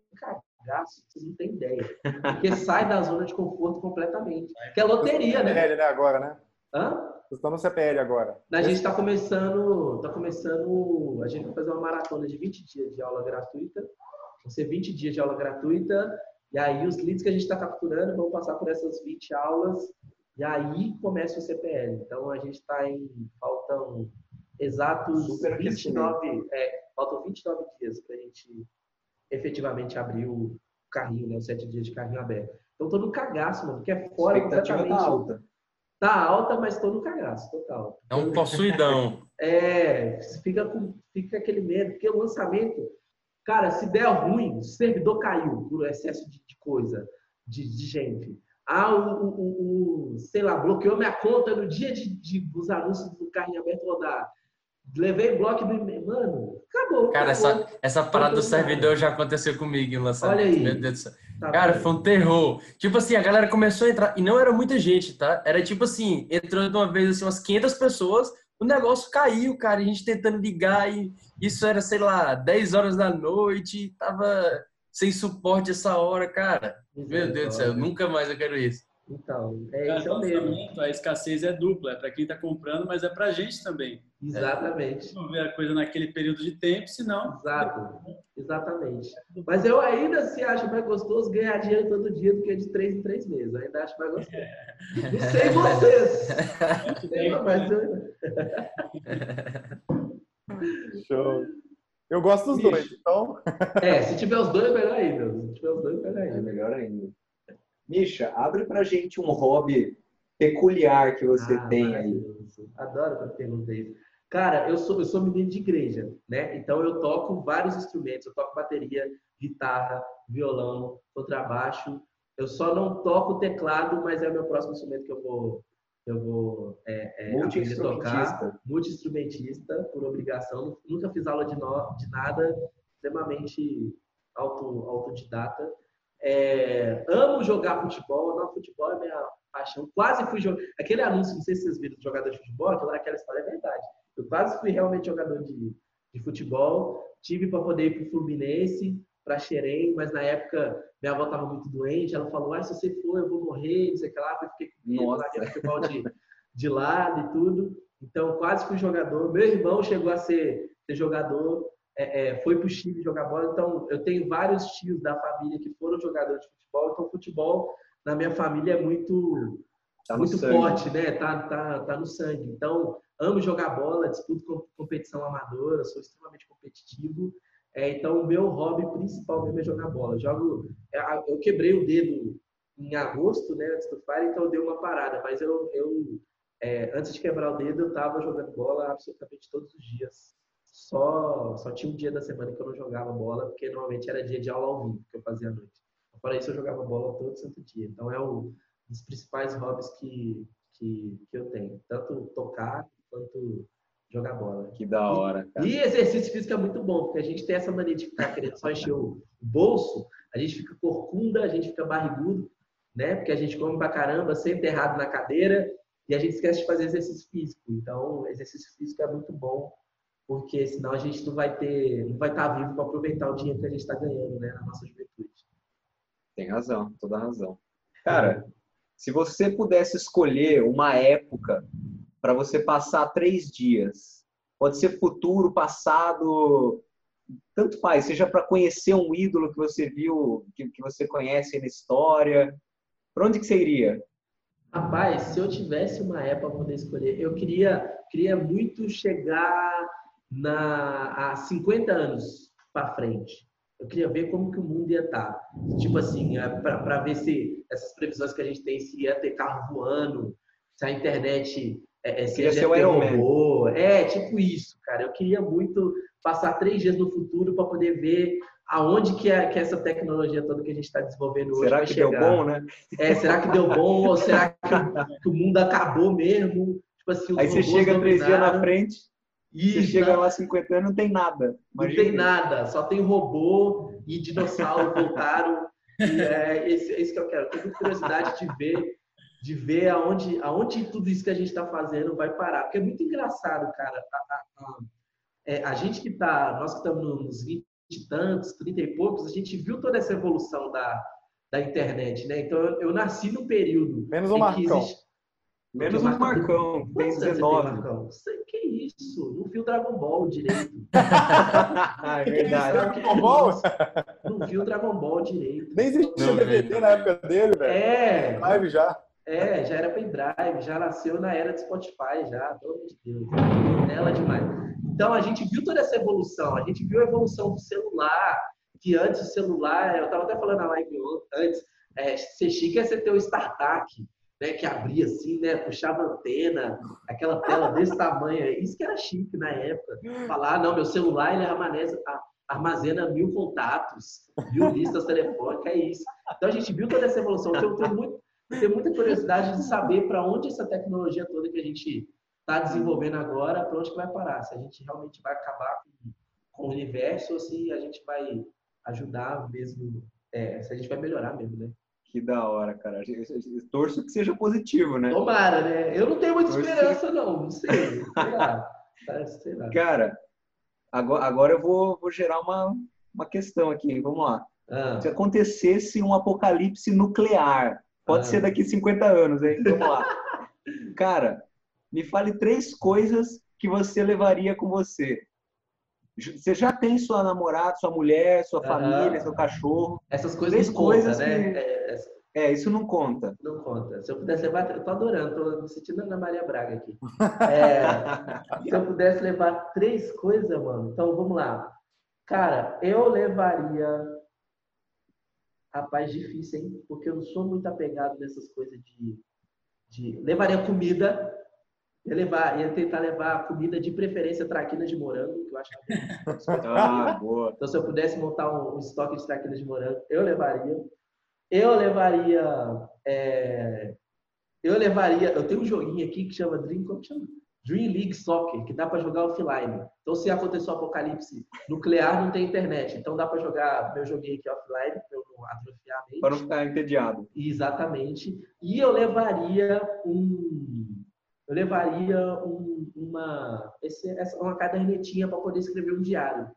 vocês não têm ideia. Porque sai da zona de conforto completamente. Que é loteria, né? CPL, né? Agora, né? Hã? Vocês estão no CPL agora. A gente está começando, tá começando, a gente vai fazer uma maratona de 20 dias de aula gratuita Vão ser 20 dias de aula gratuita, e aí os leads que a gente está capturando vão passar por essas 20 aulas, e aí começa o CPL. Então a gente está em. Faltam exatos Super 29, é, faltam 29 dias para a gente efetivamente abrir o carrinho, né? Os 7 dias de carrinho aberto. Então tô no cagaço, mano, porque é fora completamente. Tá alta. Tá alta, mas tô no cagaço, total. É um possuidão. é, fica, com, fica aquele medo, porque o lançamento Cara, se der ruim, o servidor caiu por excesso de, de coisa, de, de, gente. Ah, o, o, o, sei lá, bloqueou minha conta no dia de, de os anúncios do carrinho aberto rodar. Levei bloco do. Mano, acabou. Cara, acabou. essa, essa parada do servidor já aconteceu comigo em lançamento. Olha aí. Meu Deus do céu. Tá cara, bem. foi um terror. Tipo assim, a galera começou a entrar. E não era muita gente, tá? Era tipo assim, entrou de uma vez assim, umas 500 pessoas o negócio caiu, cara. A gente tentando ligar e isso era, sei lá, 10 horas da noite, tava sem suporte essa hora, cara. Meu Deus do céu, nunca mais eu quero isso. Então, é isso mesmo. A escassez é dupla, é para quem está comprando, mas é para a gente também. Exatamente. Não ver a coisa naquele período de tempo, senão. Exato. Exatamente. Mas eu ainda se acho mais gostoso ganhar dinheiro todo dia do que de três em três meses. Eu ainda acho mais gostoso. É. Não sei vocês. É, mas eu... Show. Eu gosto dos Bicho. dois, então. É, se tiver os dois, é melhor ainda. Se tiver os dois, é melhor ainda. É melhor ainda. Misha, abre pra gente um hobby peculiar que você ah, tem aí. Adoro quando pergunta isso. Cara, eu sou, eu sou menino de igreja, né? Então eu toco vários instrumentos. Eu toco bateria, guitarra, violão, contrabaixo. Eu só não toco teclado, mas é o meu próximo instrumento que eu vou, eu vou é, é, aprender a tocar. Multi-instrumentista, por obrigação. Nunca fiz aula de, no, de nada, extremamente auto, autodidata. É, amo jogar futebol, não, futebol é minha paixão. Quase fui jogar. Aquele anúncio, não sei se vocês viram do jogador de futebol, aquela, aquela história é verdade. Eu quase fui realmente jogador de, de futebol. Tive para poder ir para o Fluminense, para Xerém, mas na época minha avó estava muito doente. Ela falou: ah, se você for, eu vou morrer, não sei o que lá. Eu fiquei com medo lá de futebol de, de lado e tudo. Então, quase fui jogador. Meu irmão chegou a ser, ser jogador é, é, foi para o Chile jogar bola. Então, eu tenho vários tios da família que foram jogadores de futebol. Então, futebol na minha família é muito, tá muito forte, né? Tá, tá, tá no sangue. Então, amo jogar bola, disputo competição amadora, sou extremamente competitivo. É, então, o meu hobby principal mesmo é jogar bola. Jogo, é, eu quebrei o dedo em agosto, né, antes do Fire, então eu dei uma parada. Mas eu, eu é, antes de quebrar o dedo, eu estava jogando bola absolutamente todos os dias só, só tinha um dia da semana que eu não jogava bola, porque normalmente era dia de aula ao vivo que eu fazia à noite. Fora isso, eu jogava bola todo santo dia. Então, é um dos principais hobbies que, que, que eu tenho. Tanto tocar quanto jogar bola. Que da hora, cara. E, e exercício físico é muito bom, porque a gente tem essa mania de ficar querendo só encher o bolso, a gente fica corcunda, a gente fica barrigudo, né? Porque a gente come pra caramba, sempre errado na cadeira, e a gente esquece de fazer exercício físico. Então, exercício físico é muito bom porque senão a gente não vai ter, não vai estar vivo para aproveitar o dinheiro que a gente está ganhando, né, na nossa juventude. Tem razão, toda razão. Cara, se você pudesse escolher uma época para você passar três dias, pode ser futuro, passado, tanto faz, seja para conhecer um ídolo que você viu, que, que você conhece na história, para onde que você iria? Rapaz, se eu tivesse uma época para poder escolher, eu queria, queria muito chegar na, há 50 anos para frente. Eu queria ver como que o mundo ia estar. Tá. Tipo assim, é, para ver se essas previsões que a gente tem, se ia ter carro voando, se a internet é, é seja ser o Iron. Man. É, tipo isso, cara. Eu queria muito passar três dias no futuro para poder ver aonde que, é, que é essa tecnologia toda que a gente está desenvolvendo hoje Será que chegar. deu bom, né? É, será que deu bom ou será que, que o mundo acabou mesmo? Tipo assim, Aí você chega três dias na frente, e você chega lá 50 anos não tem nada. Imagina. Não tem nada, só tem robô e dinossauro voltaram. E é esse, é isso que eu quero. Tenho curiosidade de ver, de ver aonde, aonde tudo isso que a gente está fazendo vai parar. Porque é muito engraçado, cara. A, a, a, é, a gente que está, nós que estamos nos 20 e tantos, 30 e poucos, a gente viu toda essa evolução da, da internet, né? Então eu, eu nasci no período. Menos o Marcão. Existe... Menos o Marcão, tem 19. Marcão? Sei isso, não viu Dragon Ball direito. é verdade. Dragon Ball? Não viu Dragon Ball direito. Nem existia DVD na época dele, velho. É. Live já. É, já era pendrive, já nasceu na era de Spotify, já, pelo amor de Deus. Ela demais. Então, a gente viu toda essa evolução. A gente viu a evolução do celular, que antes o celular, eu estava até falando na live antes, é, ser chique é você ter o StarTAC, né, que abria assim, né, puxava antena, aquela tela desse tamanho. Isso que era chique na época. Falar, não, meu celular ele armazena, armazena mil contatos, mil listas telefônicas, é isso. Então, a gente viu toda essa evolução. Então, eu tenho muito tenho muita curiosidade de saber para onde essa tecnologia toda que a gente está desenvolvendo agora, para onde que vai parar. Se a gente realmente vai acabar com, com o universo ou se a gente vai ajudar mesmo, é, se a gente vai melhorar mesmo, né? Que da hora, cara. Torço que seja positivo, né? Tomara, né? Eu não tenho muita Torço esperança, que... não. Não sei. Sei lá. sei lá. Cara, agora, agora eu vou, vou gerar uma, uma questão aqui. Vamos lá. Ah. Se acontecesse um apocalipse nuclear, Pode ah. ser daqui 50 anos, hein? Vamos lá. Cara, me fale três coisas que você levaria com você. Você já tem sua namorada, sua mulher, sua família, seu cachorro. Essas coisas três coisas né? Que... É, é, isso não conta. Não conta. Se eu pudesse levar, eu tô adorando, tô me sentindo Ana Maria Braga aqui. É, se eu pudesse levar três coisas, mano, então vamos lá. Cara, eu levaria Rapaz, difícil, hein? Porque eu não sou muito apegado nessas coisas de. de... Levaria comida. Ia, levar, ia tentar levar comida de preferência traquina de morango, que eu acho que é ah, boa. Então, se eu pudesse montar um, um estoque de traquina de morango, eu levaria. Eu levaria. É... Eu levaria. Eu tenho um joguinho aqui que chama Dream. Como chama? Dream League Soccer, que dá para jogar offline. Então, se acontecer um apocalipse nuclear, não tem internet. Então, dá para jogar meu joguinho aqui offline, para eu não atrofiar a mente. Para não ficar entediado. Exatamente. E eu levaria um. Eu levaria um, uma, esse, essa, uma cadernetinha para poder escrever um diário.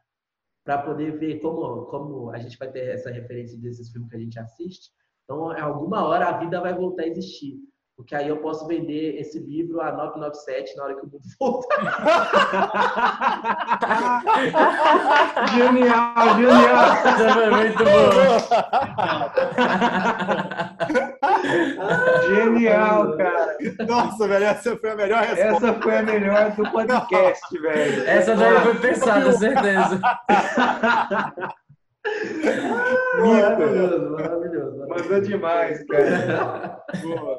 Para poder ver como, como a gente vai ter essa referência desses filmes que a gente assiste. Então, em alguma hora a vida vai voltar a existir. Porque aí eu posso vender esse livro a 997 na hora que o mundo voltar. genial, genial. Isso foi muito bom. genial, cara. Nossa, velho, essa foi a melhor resposta. Essa foi a melhor do podcast, velho. Essa daí foi pensada, certeza. maravilhoso, maravilhoso. Mandou demais, cara. Boa.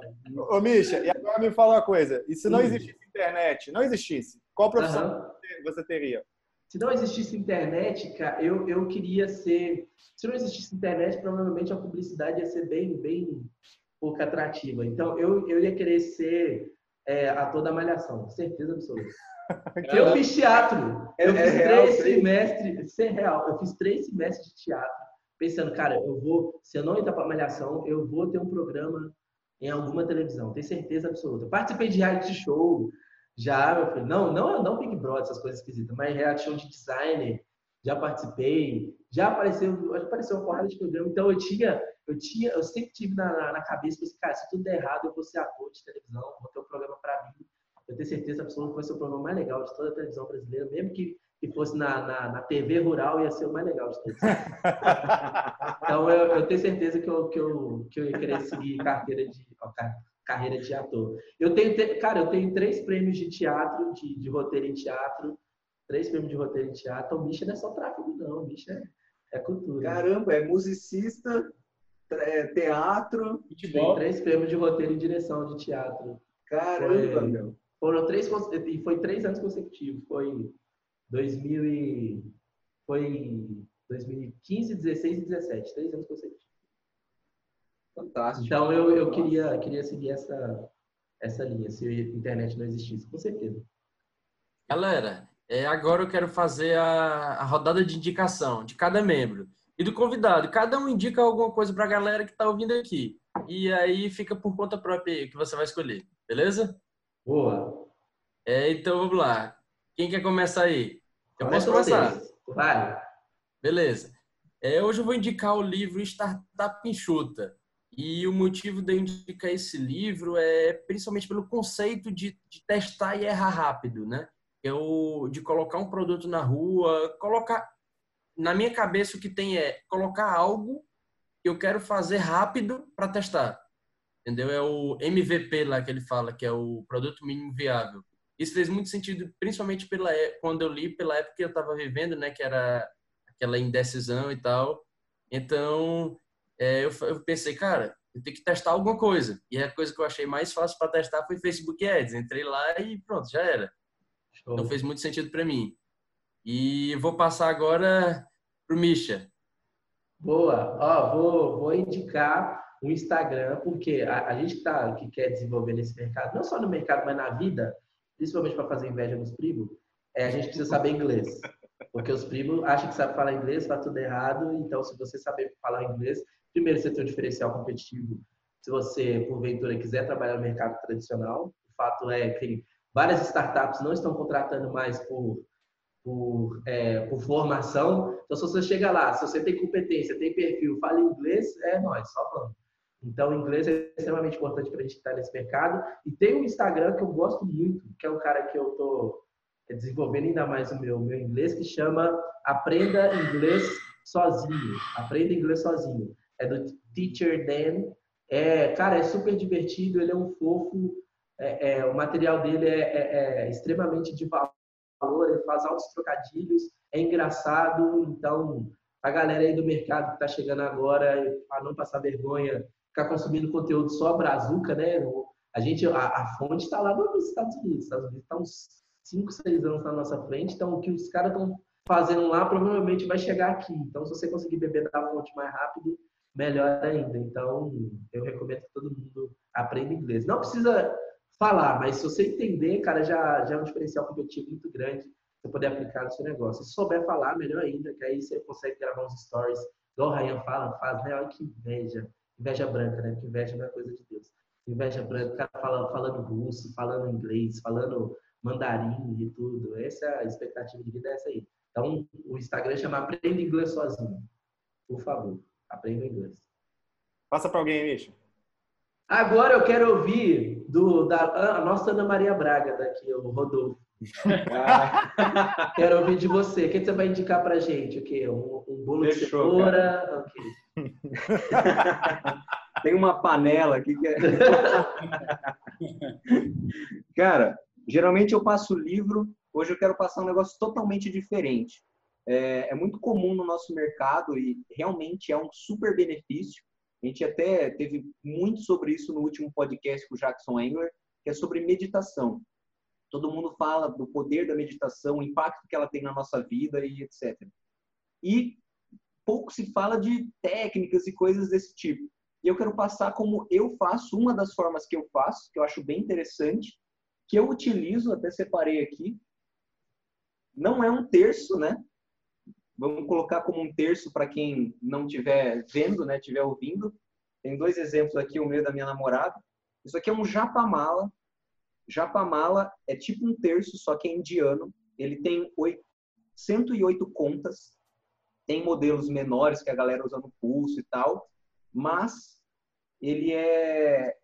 Ô, Misha, e agora me fala uma coisa. E se não existisse internet, não existisse, qual profissão uhum. você teria? Se não existisse internet, cara, eu, eu queria ser... Se não existisse internet, provavelmente a publicidade ia ser bem, bem pouco atrativa. Então, eu, eu ia querer ser é, ator da Malhação, certeza absoluta. eu fiz teatro. Eu é, fiz é três semestres... É real. Eu fiz três semestres de teatro pensando, cara, eu vou, se eu não entrar para malhação, eu vou ter um programa em alguma televisão, tenho certeza absoluta. Eu participei de reality show, já, meu filho, não, não, não Big Brother, essas coisas esquisitas, mas reality show de designer, já participei, já apareceu, já apareceu uma porrada de programa, então eu tinha, eu tinha, eu sempre tive na, na, na cabeça, pensei, cara, se tudo der errado, eu vou ser ator de televisão, vou ter um programa para mim, eu tenho certeza absoluta que vai ser o programa mais legal de toda a televisão brasileira, mesmo que que fosse na, na, na, TV rural ia ser o mais legal de todos. então eu, eu, tenho certeza que eu, que, eu, que eu ia querer seguir carreira de, ó, carreira de ator. Eu tenho, cara, eu tenho três prêmios de teatro, de, de roteiro em teatro, três prêmios de roteiro em teatro. O bicho não é só tráfego, não. O bicho é, é cultura. Caramba, é musicista, é teatro, futebol. Tem três prêmios de roteiro e direção de teatro. Caramba, foi, meu. Foram três, e foi três anos consecutivos. Foi 2000 e, foi 2015, 16 e 17. Três anos consecutivos. Fantástico. Então eu, eu queria, queria seguir essa, essa linha, se a internet não existisse, com certeza. Galera, é, agora eu quero fazer a, a rodada de indicação de cada membro e do convidado. Cada um indica alguma coisa para a galera que está ouvindo aqui. E aí fica por conta própria que você vai escolher, beleza? Boa. É, então vamos lá. Quem quer começar aí? Eu posso começar? Vai. Beleza. É, hoje eu vou indicar o livro Startup Enxuta. E o motivo de eu indicar esse livro é principalmente pelo conceito de, de testar e errar rápido, né? De colocar um produto na rua, colocar. Na minha cabeça, o que tem é colocar algo que eu quero fazer rápido para testar entendeu? É o MVP lá que ele fala, que é o produto mínimo viável. Isso fez muito sentido, principalmente pela quando eu li, pela época que eu estava vivendo, né? Que era aquela indecisão e tal. Então, é, eu, eu, pensei, cara, eu tenho que testar alguma coisa. E a coisa que eu achei mais fácil para testar foi Facebook Ads. Entrei lá e pronto, já era. Show. Então fez muito sentido para mim. E vou passar agora pro Misha. Boa. Ó, vou, vou indicar o Instagram, porque a, a gente tá, que quer desenvolver nesse mercado, não só no mercado, mas na vida, principalmente para fazer inveja nos primos, é, a gente precisa saber inglês. Porque os primos acham que sabe falar inglês, faz tudo errado. Então, se você saber falar inglês, primeiro você tem um diferencial competitivo. Se você, porventura, quiser trabalhar no mercado tradicional, o fato é que várias startups não estão contratando mais por, por, é, por formação. Então, se você chega lá, se você tem competência, tem perfil, fala inglês, é nós, só vamos. Então, o inglês é extremamente importante para a gente estar nesse mercado. E tem um Instagram que eu gosto muito, que é um cara que eu estou desenvolvendo ainda mais o meu, meu inglês, que chama Aprenda Inglês Sozinho. Aprenda Inglês Sozinho. É do Teacher Dan. É, cara, é super divertido, ele é um fofo. É, é, o material dele é, é, é extremamente de valor, ele faz altos trocadilhos, é engraçado. Então, a galera aí do mercado que está chegando agora, para não passar vergonha, ficar consumindo conteúdo só brazuca, né? A gente, a, a fonte está lá nos Estados Unidos. Os Estados Unidos está uns 5, 6 anos na nossa frente. Então, o que os caras estão fazendo lá provavelmente vai chegar aqui. Então, se você conseguir beber da fonte mais rápido, melhor ainda. Então, eu recomendo que todo mundo aprenda inglês. Não precisa falar, mas se você entender, cara, já, já é um diferencial competitivo muito grande você poder aplicar no seu negócio. Se souber falar, melhor ainda, que aí você consegue gravar uns stories, igual o Ryan fala, faz, né? Olha que inveja inveja branca, né? Porque inveja não é coisa de Deus. Inveja branca, o cara fala, falando russo, falando inglês, falando mandarim e tudo. Essa é a expectativa de vida, é essa aí. Então, o Instagram chama Aprenda Inglês Sozinho. Por favor, aprenda inglês. Passa para alguém, Misha. Agora eu quero ouvir do, da a nossa Ana Maria Braga daqui, o Rodolfo. quero ouvir de você. O que você vai indicar pra gente? O quê? Um, um bolo Fechou, de cenoura? Tem uma panela aqui que é... Cara, geralmente eu passo livro, hoje eu quero passar um negócio totalmente diferente. É, é, muito comum no nosso mercado e realmente é um super benefício. A gente até teve muito sobre isso no último podcast com o Jackson Engler, que é sobre meditação. Todo mundo fala do poder da meditação, o impacto que ela tem na nossa vida e etc. E pouco se fala de técnicas e coisas desse tipo. E eu quero passar como eu faço, uma das formas que eu faço, que eu acho bem interessante, que eu utilizo, até separei aqui. Não é um terço, né? Vamos colocar como um terço para quem não estiver vendo, né? Estiver ouvindo. Tem dois exemplos aqui, o meu da minha namorada. Isso aqui é um japamala. Japamala é tipo um terço, só que é indiano. Ele tem 108 contas tem modelos menores que a galera usa no pulso e tal, mas ele é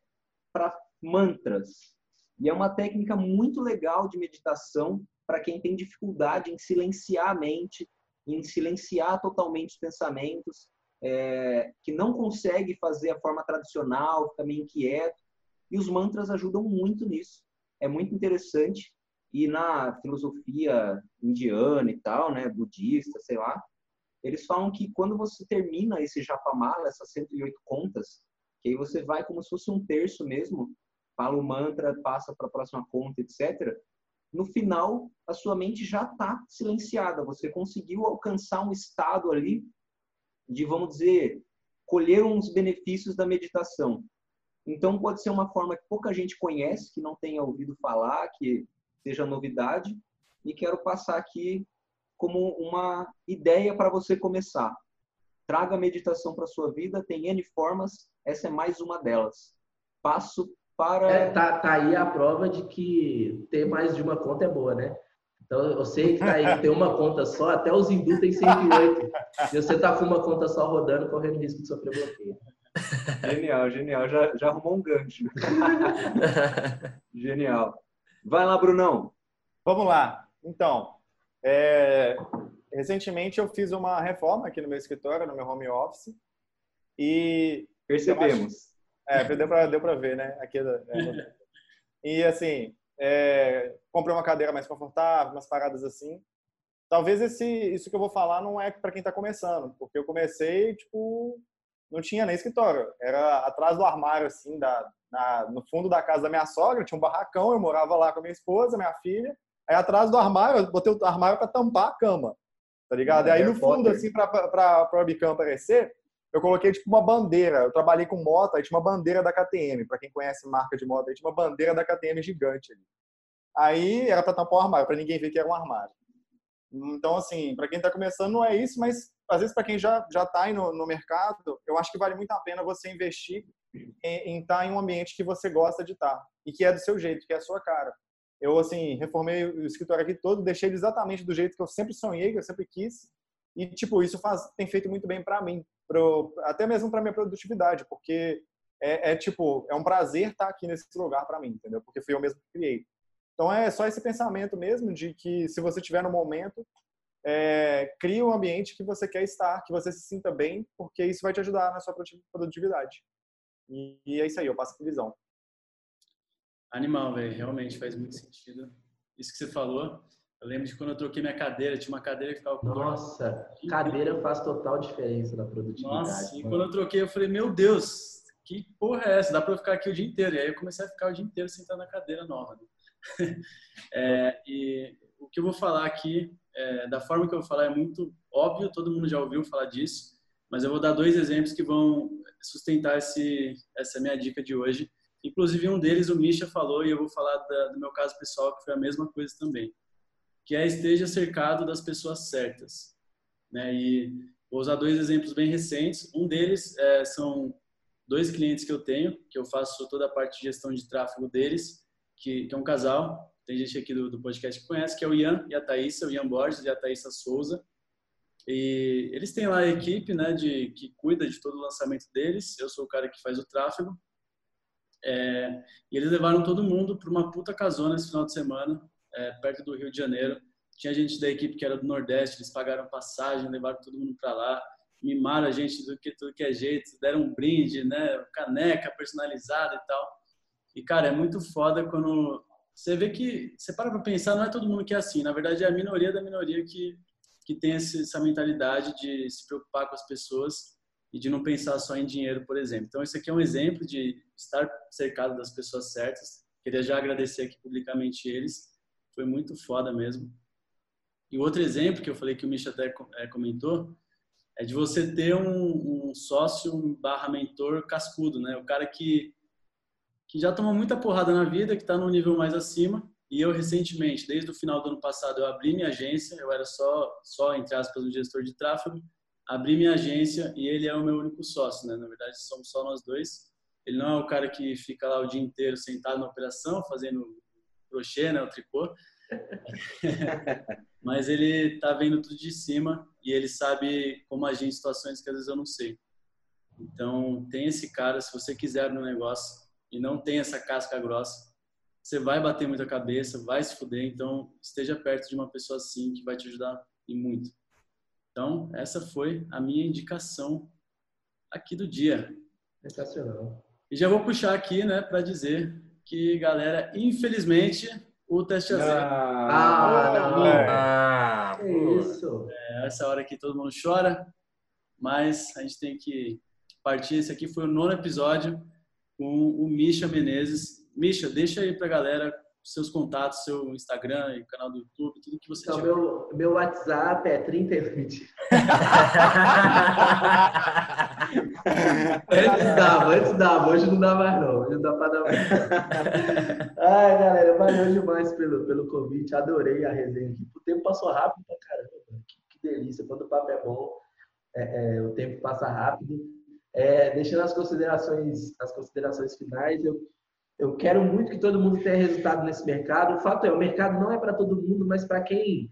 para mantras. E é uma técnica muito legal de meditação para quem tem dificuldade em silenciar a mente, em silenciar totalmente os pensamentos, é, que não consegue fazer a forma tradicional, fica meio inquieto. E os mantras ajudam muito nisso. É muito interessante. E na filosofia indiana e tal, né, budista, sei lá, eles falam que quando você termina esse japamala, essas 108 contas, que aí você vai como se fosse um terço mesmo, fala o mantra, passa para a próxima conta, etc. No final, a sua mente já está silenciada. Você conseguiu alcançar um estado ali de, vamos dizer, colher uns benefícios da meditação. Então, pode ser uma forma que pouca gente conhece, que não tenha ouvido falar, que seja novidade, e quero passar aqui como uma ideia para você começar. Traga a meditação para sua vida, tem N formas, essa é mais uma delas. Passo para. É, tá, tá aí a prova de que ter mais de uma conta é boa, né? Então, eu sei que tá aí, tem uma conta só, até os Hindu tem 108. e você tá com uma conta só rodando, correndo risco de sofrer bloqueio. Genial, genial. Já, já arrumou um gancho. genial. Vai lá, Brunão. Vamos lá. Então, é, recentemente eu fiz uma reforma aqui no meu escritório, no meu home office. E. Percebemos. É, deu para deu ver, né? Aqui, é, e assim, é, comprei uma cadeira mais confortável, umas paradas assim. Talvez esse, isso que eu vou falar não é para quem está começando, porque eu comecei, tipo, não tinha nem escritório. Era atrás do armário, assim, da, na, no fundo da casa da minha sogra, tinha um barracão, eu morava lá com a minha esposa, minha filha. Aí atrás do armário, eu botei o armário para tampar a cama, tá ligado? e aí no fundo, assim, para o webcam aparecer, eu coloquei tipo uma bandeira. Eu trabalhei com moto, aí tinha uma bandeira da KTM. Para quem conhece marca de moto, aí tinha uma bandeira da KTM gigante ali. Aí era para tampar o armário, para ninguém ver que era um armário. Então, assim, para quem está começando não é isso, mas às vezes para quem já já está no, no mercado, eu acho que vale muito a pena você investir em estar tá em um ambiente que você gosta de estar tá, e que é do seu jeito, que é a sua cara. Eu assim reformei o escritório aqui todo, deixei ele exatamente do jeito que eu sempre sonhei, que eu sempre quis, e tipo isso faz tem feito muito bem para mim, pro, até mesmo para minha produtividade, porque é, é, tipo é um prazer estar tá aqui nesse lugar para mim, entendeu? Porque fui eu mesmo que criei. Então é só esse pensamento mesmo de que se você tiver no momento, é, crie um ambiente que você quer estar, que você se sinta bem, porque isso vai te ajudar na sua produtividade. E, e é isso aí, eu passo a visão. Animal, velho, realmente faz muito sentido. Isso que você falou, eu lembro de quando eu troquei minha cadeira, tinha uma cadeira que ficava com Nossa, dor. cadeira faz total diferença na produtividade. Nossa, e quando eu troquei, eu falei, meu Deus, que porra é essa? Dá para eu ficar aqui o dia inteiro. E aí eu comecei a ficar o dia inteiro sentado na cadeira nova. Né? é, e o que eu vou falar aqui, é, da forma que eu vou falar, é muito óbvio, todo mundo já ouviu falar disso, mas eu vou dar dois exemplos que vão sustentar esse, essa minha dica de hoje. Inclusive, um deles o Misha falou, e eu vou falar da, do meu caso pessoal, que foi a mesma coisa também, que é esteja cercado das pessoas certas. Né? E vou usar dois exemplos bem recentes. Um deles é, são dois clientes que eu tenho, que eu faço toda a parte de gestão de tráfego deles, que, que é um casal, tem gente aqui do, do, podcast que conhece, que é o Ian e a Thaísa, o Ian Borges e a Thaísa Souza. E eles têm lá a equipe, né, de, que cuida de todo o lançamento deles. Eu sou o cara que faz o tráfego. É, e eles levaram todo mundo para uma puta casona esse final de semana, é, perto do Rio de Janeiro. Tinha gente da equipe que era do Nordeste, eles pagaram passagem, levaram todo mundo para lá, mimaram a gente do que tudo que é jeito, deram um brinde, né, caneca personalizada e tal. E, cara, é muito foda quando você vê que, você para para pensar, não é todo mundo que é assim. Na verdade, é a minoria da minoria que, que tem essa mentalidade de se preocupar com as pessoas e de não pensar só em dinheiro, por exemplo. Então, isso aqui é um exemplo de estar cercado das pessoas certas. Queria já agradecer aqui publicamente eles. Foi muito foda mesmo. E outro exemplo que eu falei que o Misha até é, comentou é de você ter um, um sócio barra mentor cascudo, né? O cara que que já tomou muita porrada na vida, que está no nível mais acima. E eu recentemente, desde o final do ano passado, eu abri minha agência. Eu era só, só entre aspas, um gestor de tráfego. Abri minha agência e ele é o meu único sócio, né? Na verdade, somos só nós dois. Ele não é o cara que fica lá o dia inteiro sentado na operação, fazendo crochê, né? O tricô. Mas ele tá vendo tudo de cima e ele sabe como agir em situações que às vezes eu não sei. Então, tem esse cara, se você quiser no negócio, e não tem essa casca grossa, você vai bater muita cabeça, vai se fuder. Então, esteja perto de uma pessoa assim que vai te ajudar e muito. Então, essa foi a minha indicação aqui do dia. Sensacional. E já vou puxar aqui, né, para dizer que, galera, infelizmente, o teste AZ. Ah, ah, ah, isso. É, essa hora que todo mundo chora, mas a gente tem que partir. Esse aqui foi o nono episódio com o Misha Menezes. Misha, deixa aí pra galera seus contatos, seu Instagram e canal do YouTube, tudo que você então, tiver. Meu, meu WhatsApp é 38. antes dava, antes dava, hoje não dá mais não, hoje não dá para dar mais. Ai, galera, valeu demais pelo, pelo convite, adorei a resenha aqui. O tempo passou rápido pra caramba, que, que delícia, quando o papo é bom, é, é, o tempo passa rápido. É, deixando as considerações, as considerações finais, eu eu quero muito que todo mundo tenha resultado nesse mercado. O fato é, o mercado não é para todo mundo, mas para quem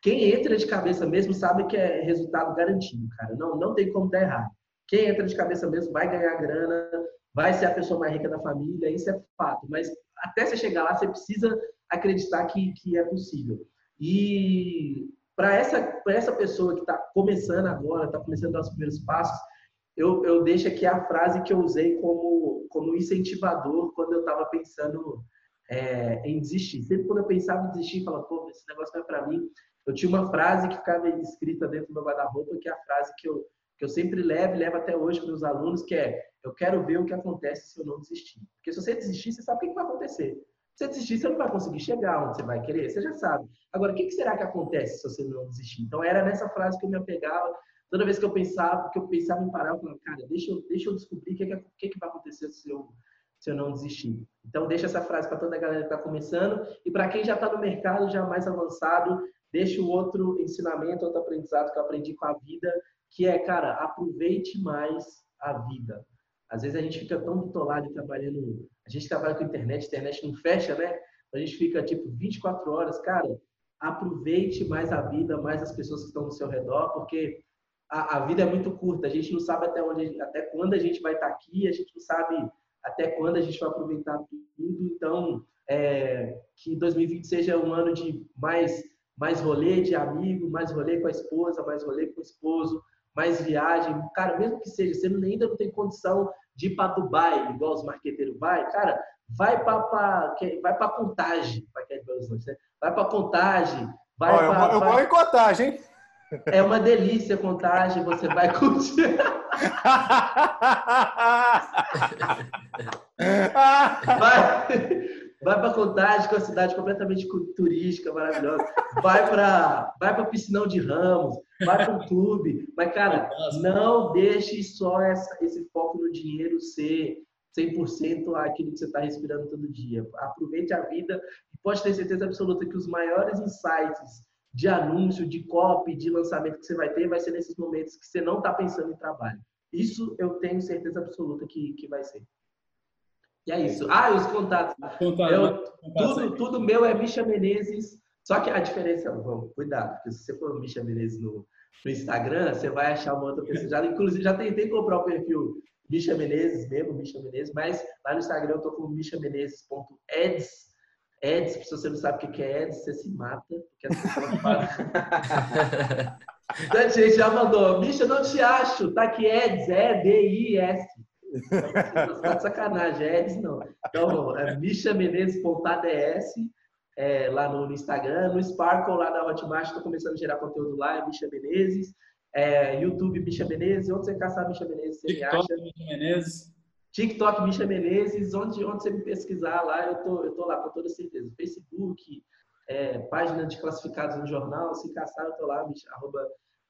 quem entra de cabeça mesmo sabe que é resultado garantido, cara. Não, não tem como dar errado. Quem entra de cabeça mesmo vai ganhar grana, vai ser a pessoa mais rica da família, isso é fato. Mas até você chegar lá, você precisa acreditar que, que é possível. E para essa, essa pessoa que está começando agora, está começando a dar os primeiros passos, eu, eu deixo aqui a frase que eu usei como, como incentivador quando eu estava pensando é, em desistir. Sempre quando eu pensava em desistir, eu falava, pô, esse negócio não é para mim. Eu tinha uma frase que ficava escrita dentro do meu guarda-roupa, que é a frase que eu, que eu sempre levo e levo até hoje para os alunos, que é, eu quero ver o que acontece se eu não desistir. Porque se você desistir, você sabe o que vai acontecer. Se você desistir, você não vai conseguir chegar onde você vai querer, você já sabe. Agora, o que será que acontece se você não desistir? Então, era nessa frase que eu me apegava, toda vez que eu pensava, que eu pensava em parar, eu falava, cara, deixa eu, deixa eu descobrir o que, é que, que vai acontecer se eu, se eu não desistir. Então, deixa essa frase para toda a galera que está começando. E para quem já está no mercado, já mais avançado, deixa o outro ensinamento, outro aprendizado que eu aprendi com a vida, que é, cara, aproveite mais a vida. Às vezes a gente fica tão bitolado trabalhando. A gente trabalha com internet, internet não fecha, né? A gente fica tipo 24 horas. Cara, aproveite mais a vida, mais as pessoas que estão no seu redor, porque a, a, vida é muito curta, a gente não sabe até onde, até quando a gente vai estar aqui, a gente não sabe até quando a gente vai aproveitar tudo. Então, é, que 2020 seja um ano de mais mais rolê de amigo, mais rolê com a esposa, mais rolê com o esposo, mais viagem. Cara, mesmo que seja, você ainda não tem condição de ir para Dubai, igual os marqueteiros vai, cara, vai para vai para Contagem, para quem é né? Vai para Contagem, vai oh, pra, eu, vou em Contagem, hein? É uma delícia contagem, você vai curtir. vai vai para contagem, que é uma cidade completamente turística, maravilhosa. Vai para vai para Piscinão de Ramos, vai para um clube. Mas, cara, não deixe só essa, esse foco no dinheiro ser 100% aquilo que você está respirando todo dia. Aproveite a vida e pode ter certeza absoluta que os maiores insights de anúncio, de copy, de lançamento que você vai ter, vai ser nesses momentos que você não está pensando em trabalho. Isso eu tenho certeza absoluta que, que vai ser. E é isso. Ah, os contatos. eu, tudo, tudo meu é Misha Menezes. Só que a diferença, vamos, cuidado, porque se você for Misha Menezes no, no Instagram, você vai achar uma outra pessoa. Já, inclusive, já tentei comprar o perfil Misha Menezes mesmo, Misha Menezes, mas lá no Instagram eu tô com mishamenezes.eds Eds, se você não sabe o que é Eds, você se mata, porque as pessoas falam. então, gente já mandou. Bicho, eu não te acho. Tá aqui Eds, é D-I-S. Tá de sacanagem, é Eds não. Então, é michamenezes.ads é, lá no, Instagram, no Sparkle, lá da Hotmart, estou começando a gerar conteúdo lá, é Misha Menezes. É, YouTube Misha Menezes, onde você caçar Misha Menezes, você TikTok, me acha. Misha Menezes. TikTok Misha Menezes, onde, onde você me pesquisar lá, eu tô, eu tô lá com toda certeza. Facebook, é, página de classificados no jornal, se caçar, eu tô lá, Misha, arroba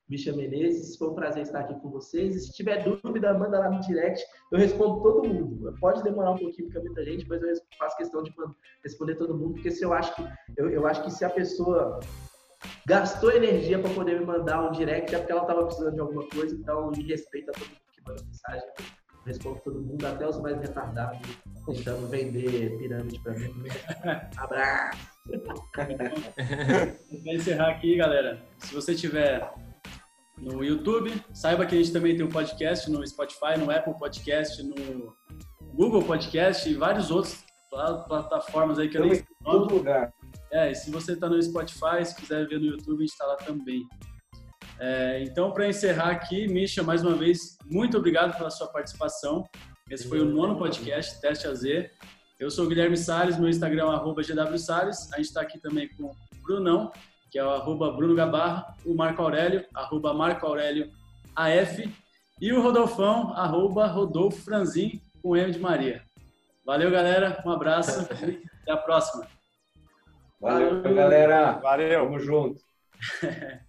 Misha Menezes. Foi um prazer estar aqui com vocês. E se tiver dúvida, manda lá no direct. Eu respondo todo mundo. Pode demorar um pouquinho, porque é muita gente, mas eu faço questão de responder todo mundo, porque se eu acho que eu, eu acho que se a pessoa gastou energia para poder me mandar um direct, é porque ela estava precisando de alguma coisa, então me respeita todo mundo que manda mensagem respondo todo mundo, até os mais retardados, tentando vender pirâmide para mim. Abraço! Para encerrar aqui, galera, se você tiver no YouTube, saiba que a gente também tem um podcast no Spotify, no Apple Podcast, no Google Podcast e vários outros plataformas aí que eu nem sei todo lugar. É, e se você está no Spotify, se quiser ver no YouTube, a gente está lá também. É, então, para encerrar aqui, Misha, mais uma vez, muito obrigado pela sua participação. Esse foi o nono podcast, Teste AZ. Eu sou o Guilherme Salles, meu Instagram é arroba GWSalles. A gente está aqui também com o Brunão, que é o arroba Bruno Gabarra, o Marco Aurélio, arroba Marco Aurélio AF, e o Rodolfão, arroba Rodolfo Franzin, com M de Maria. Valeu, galera. Um abraço. Até a próxima. Valeu, galera. Valeu. Tamo junto.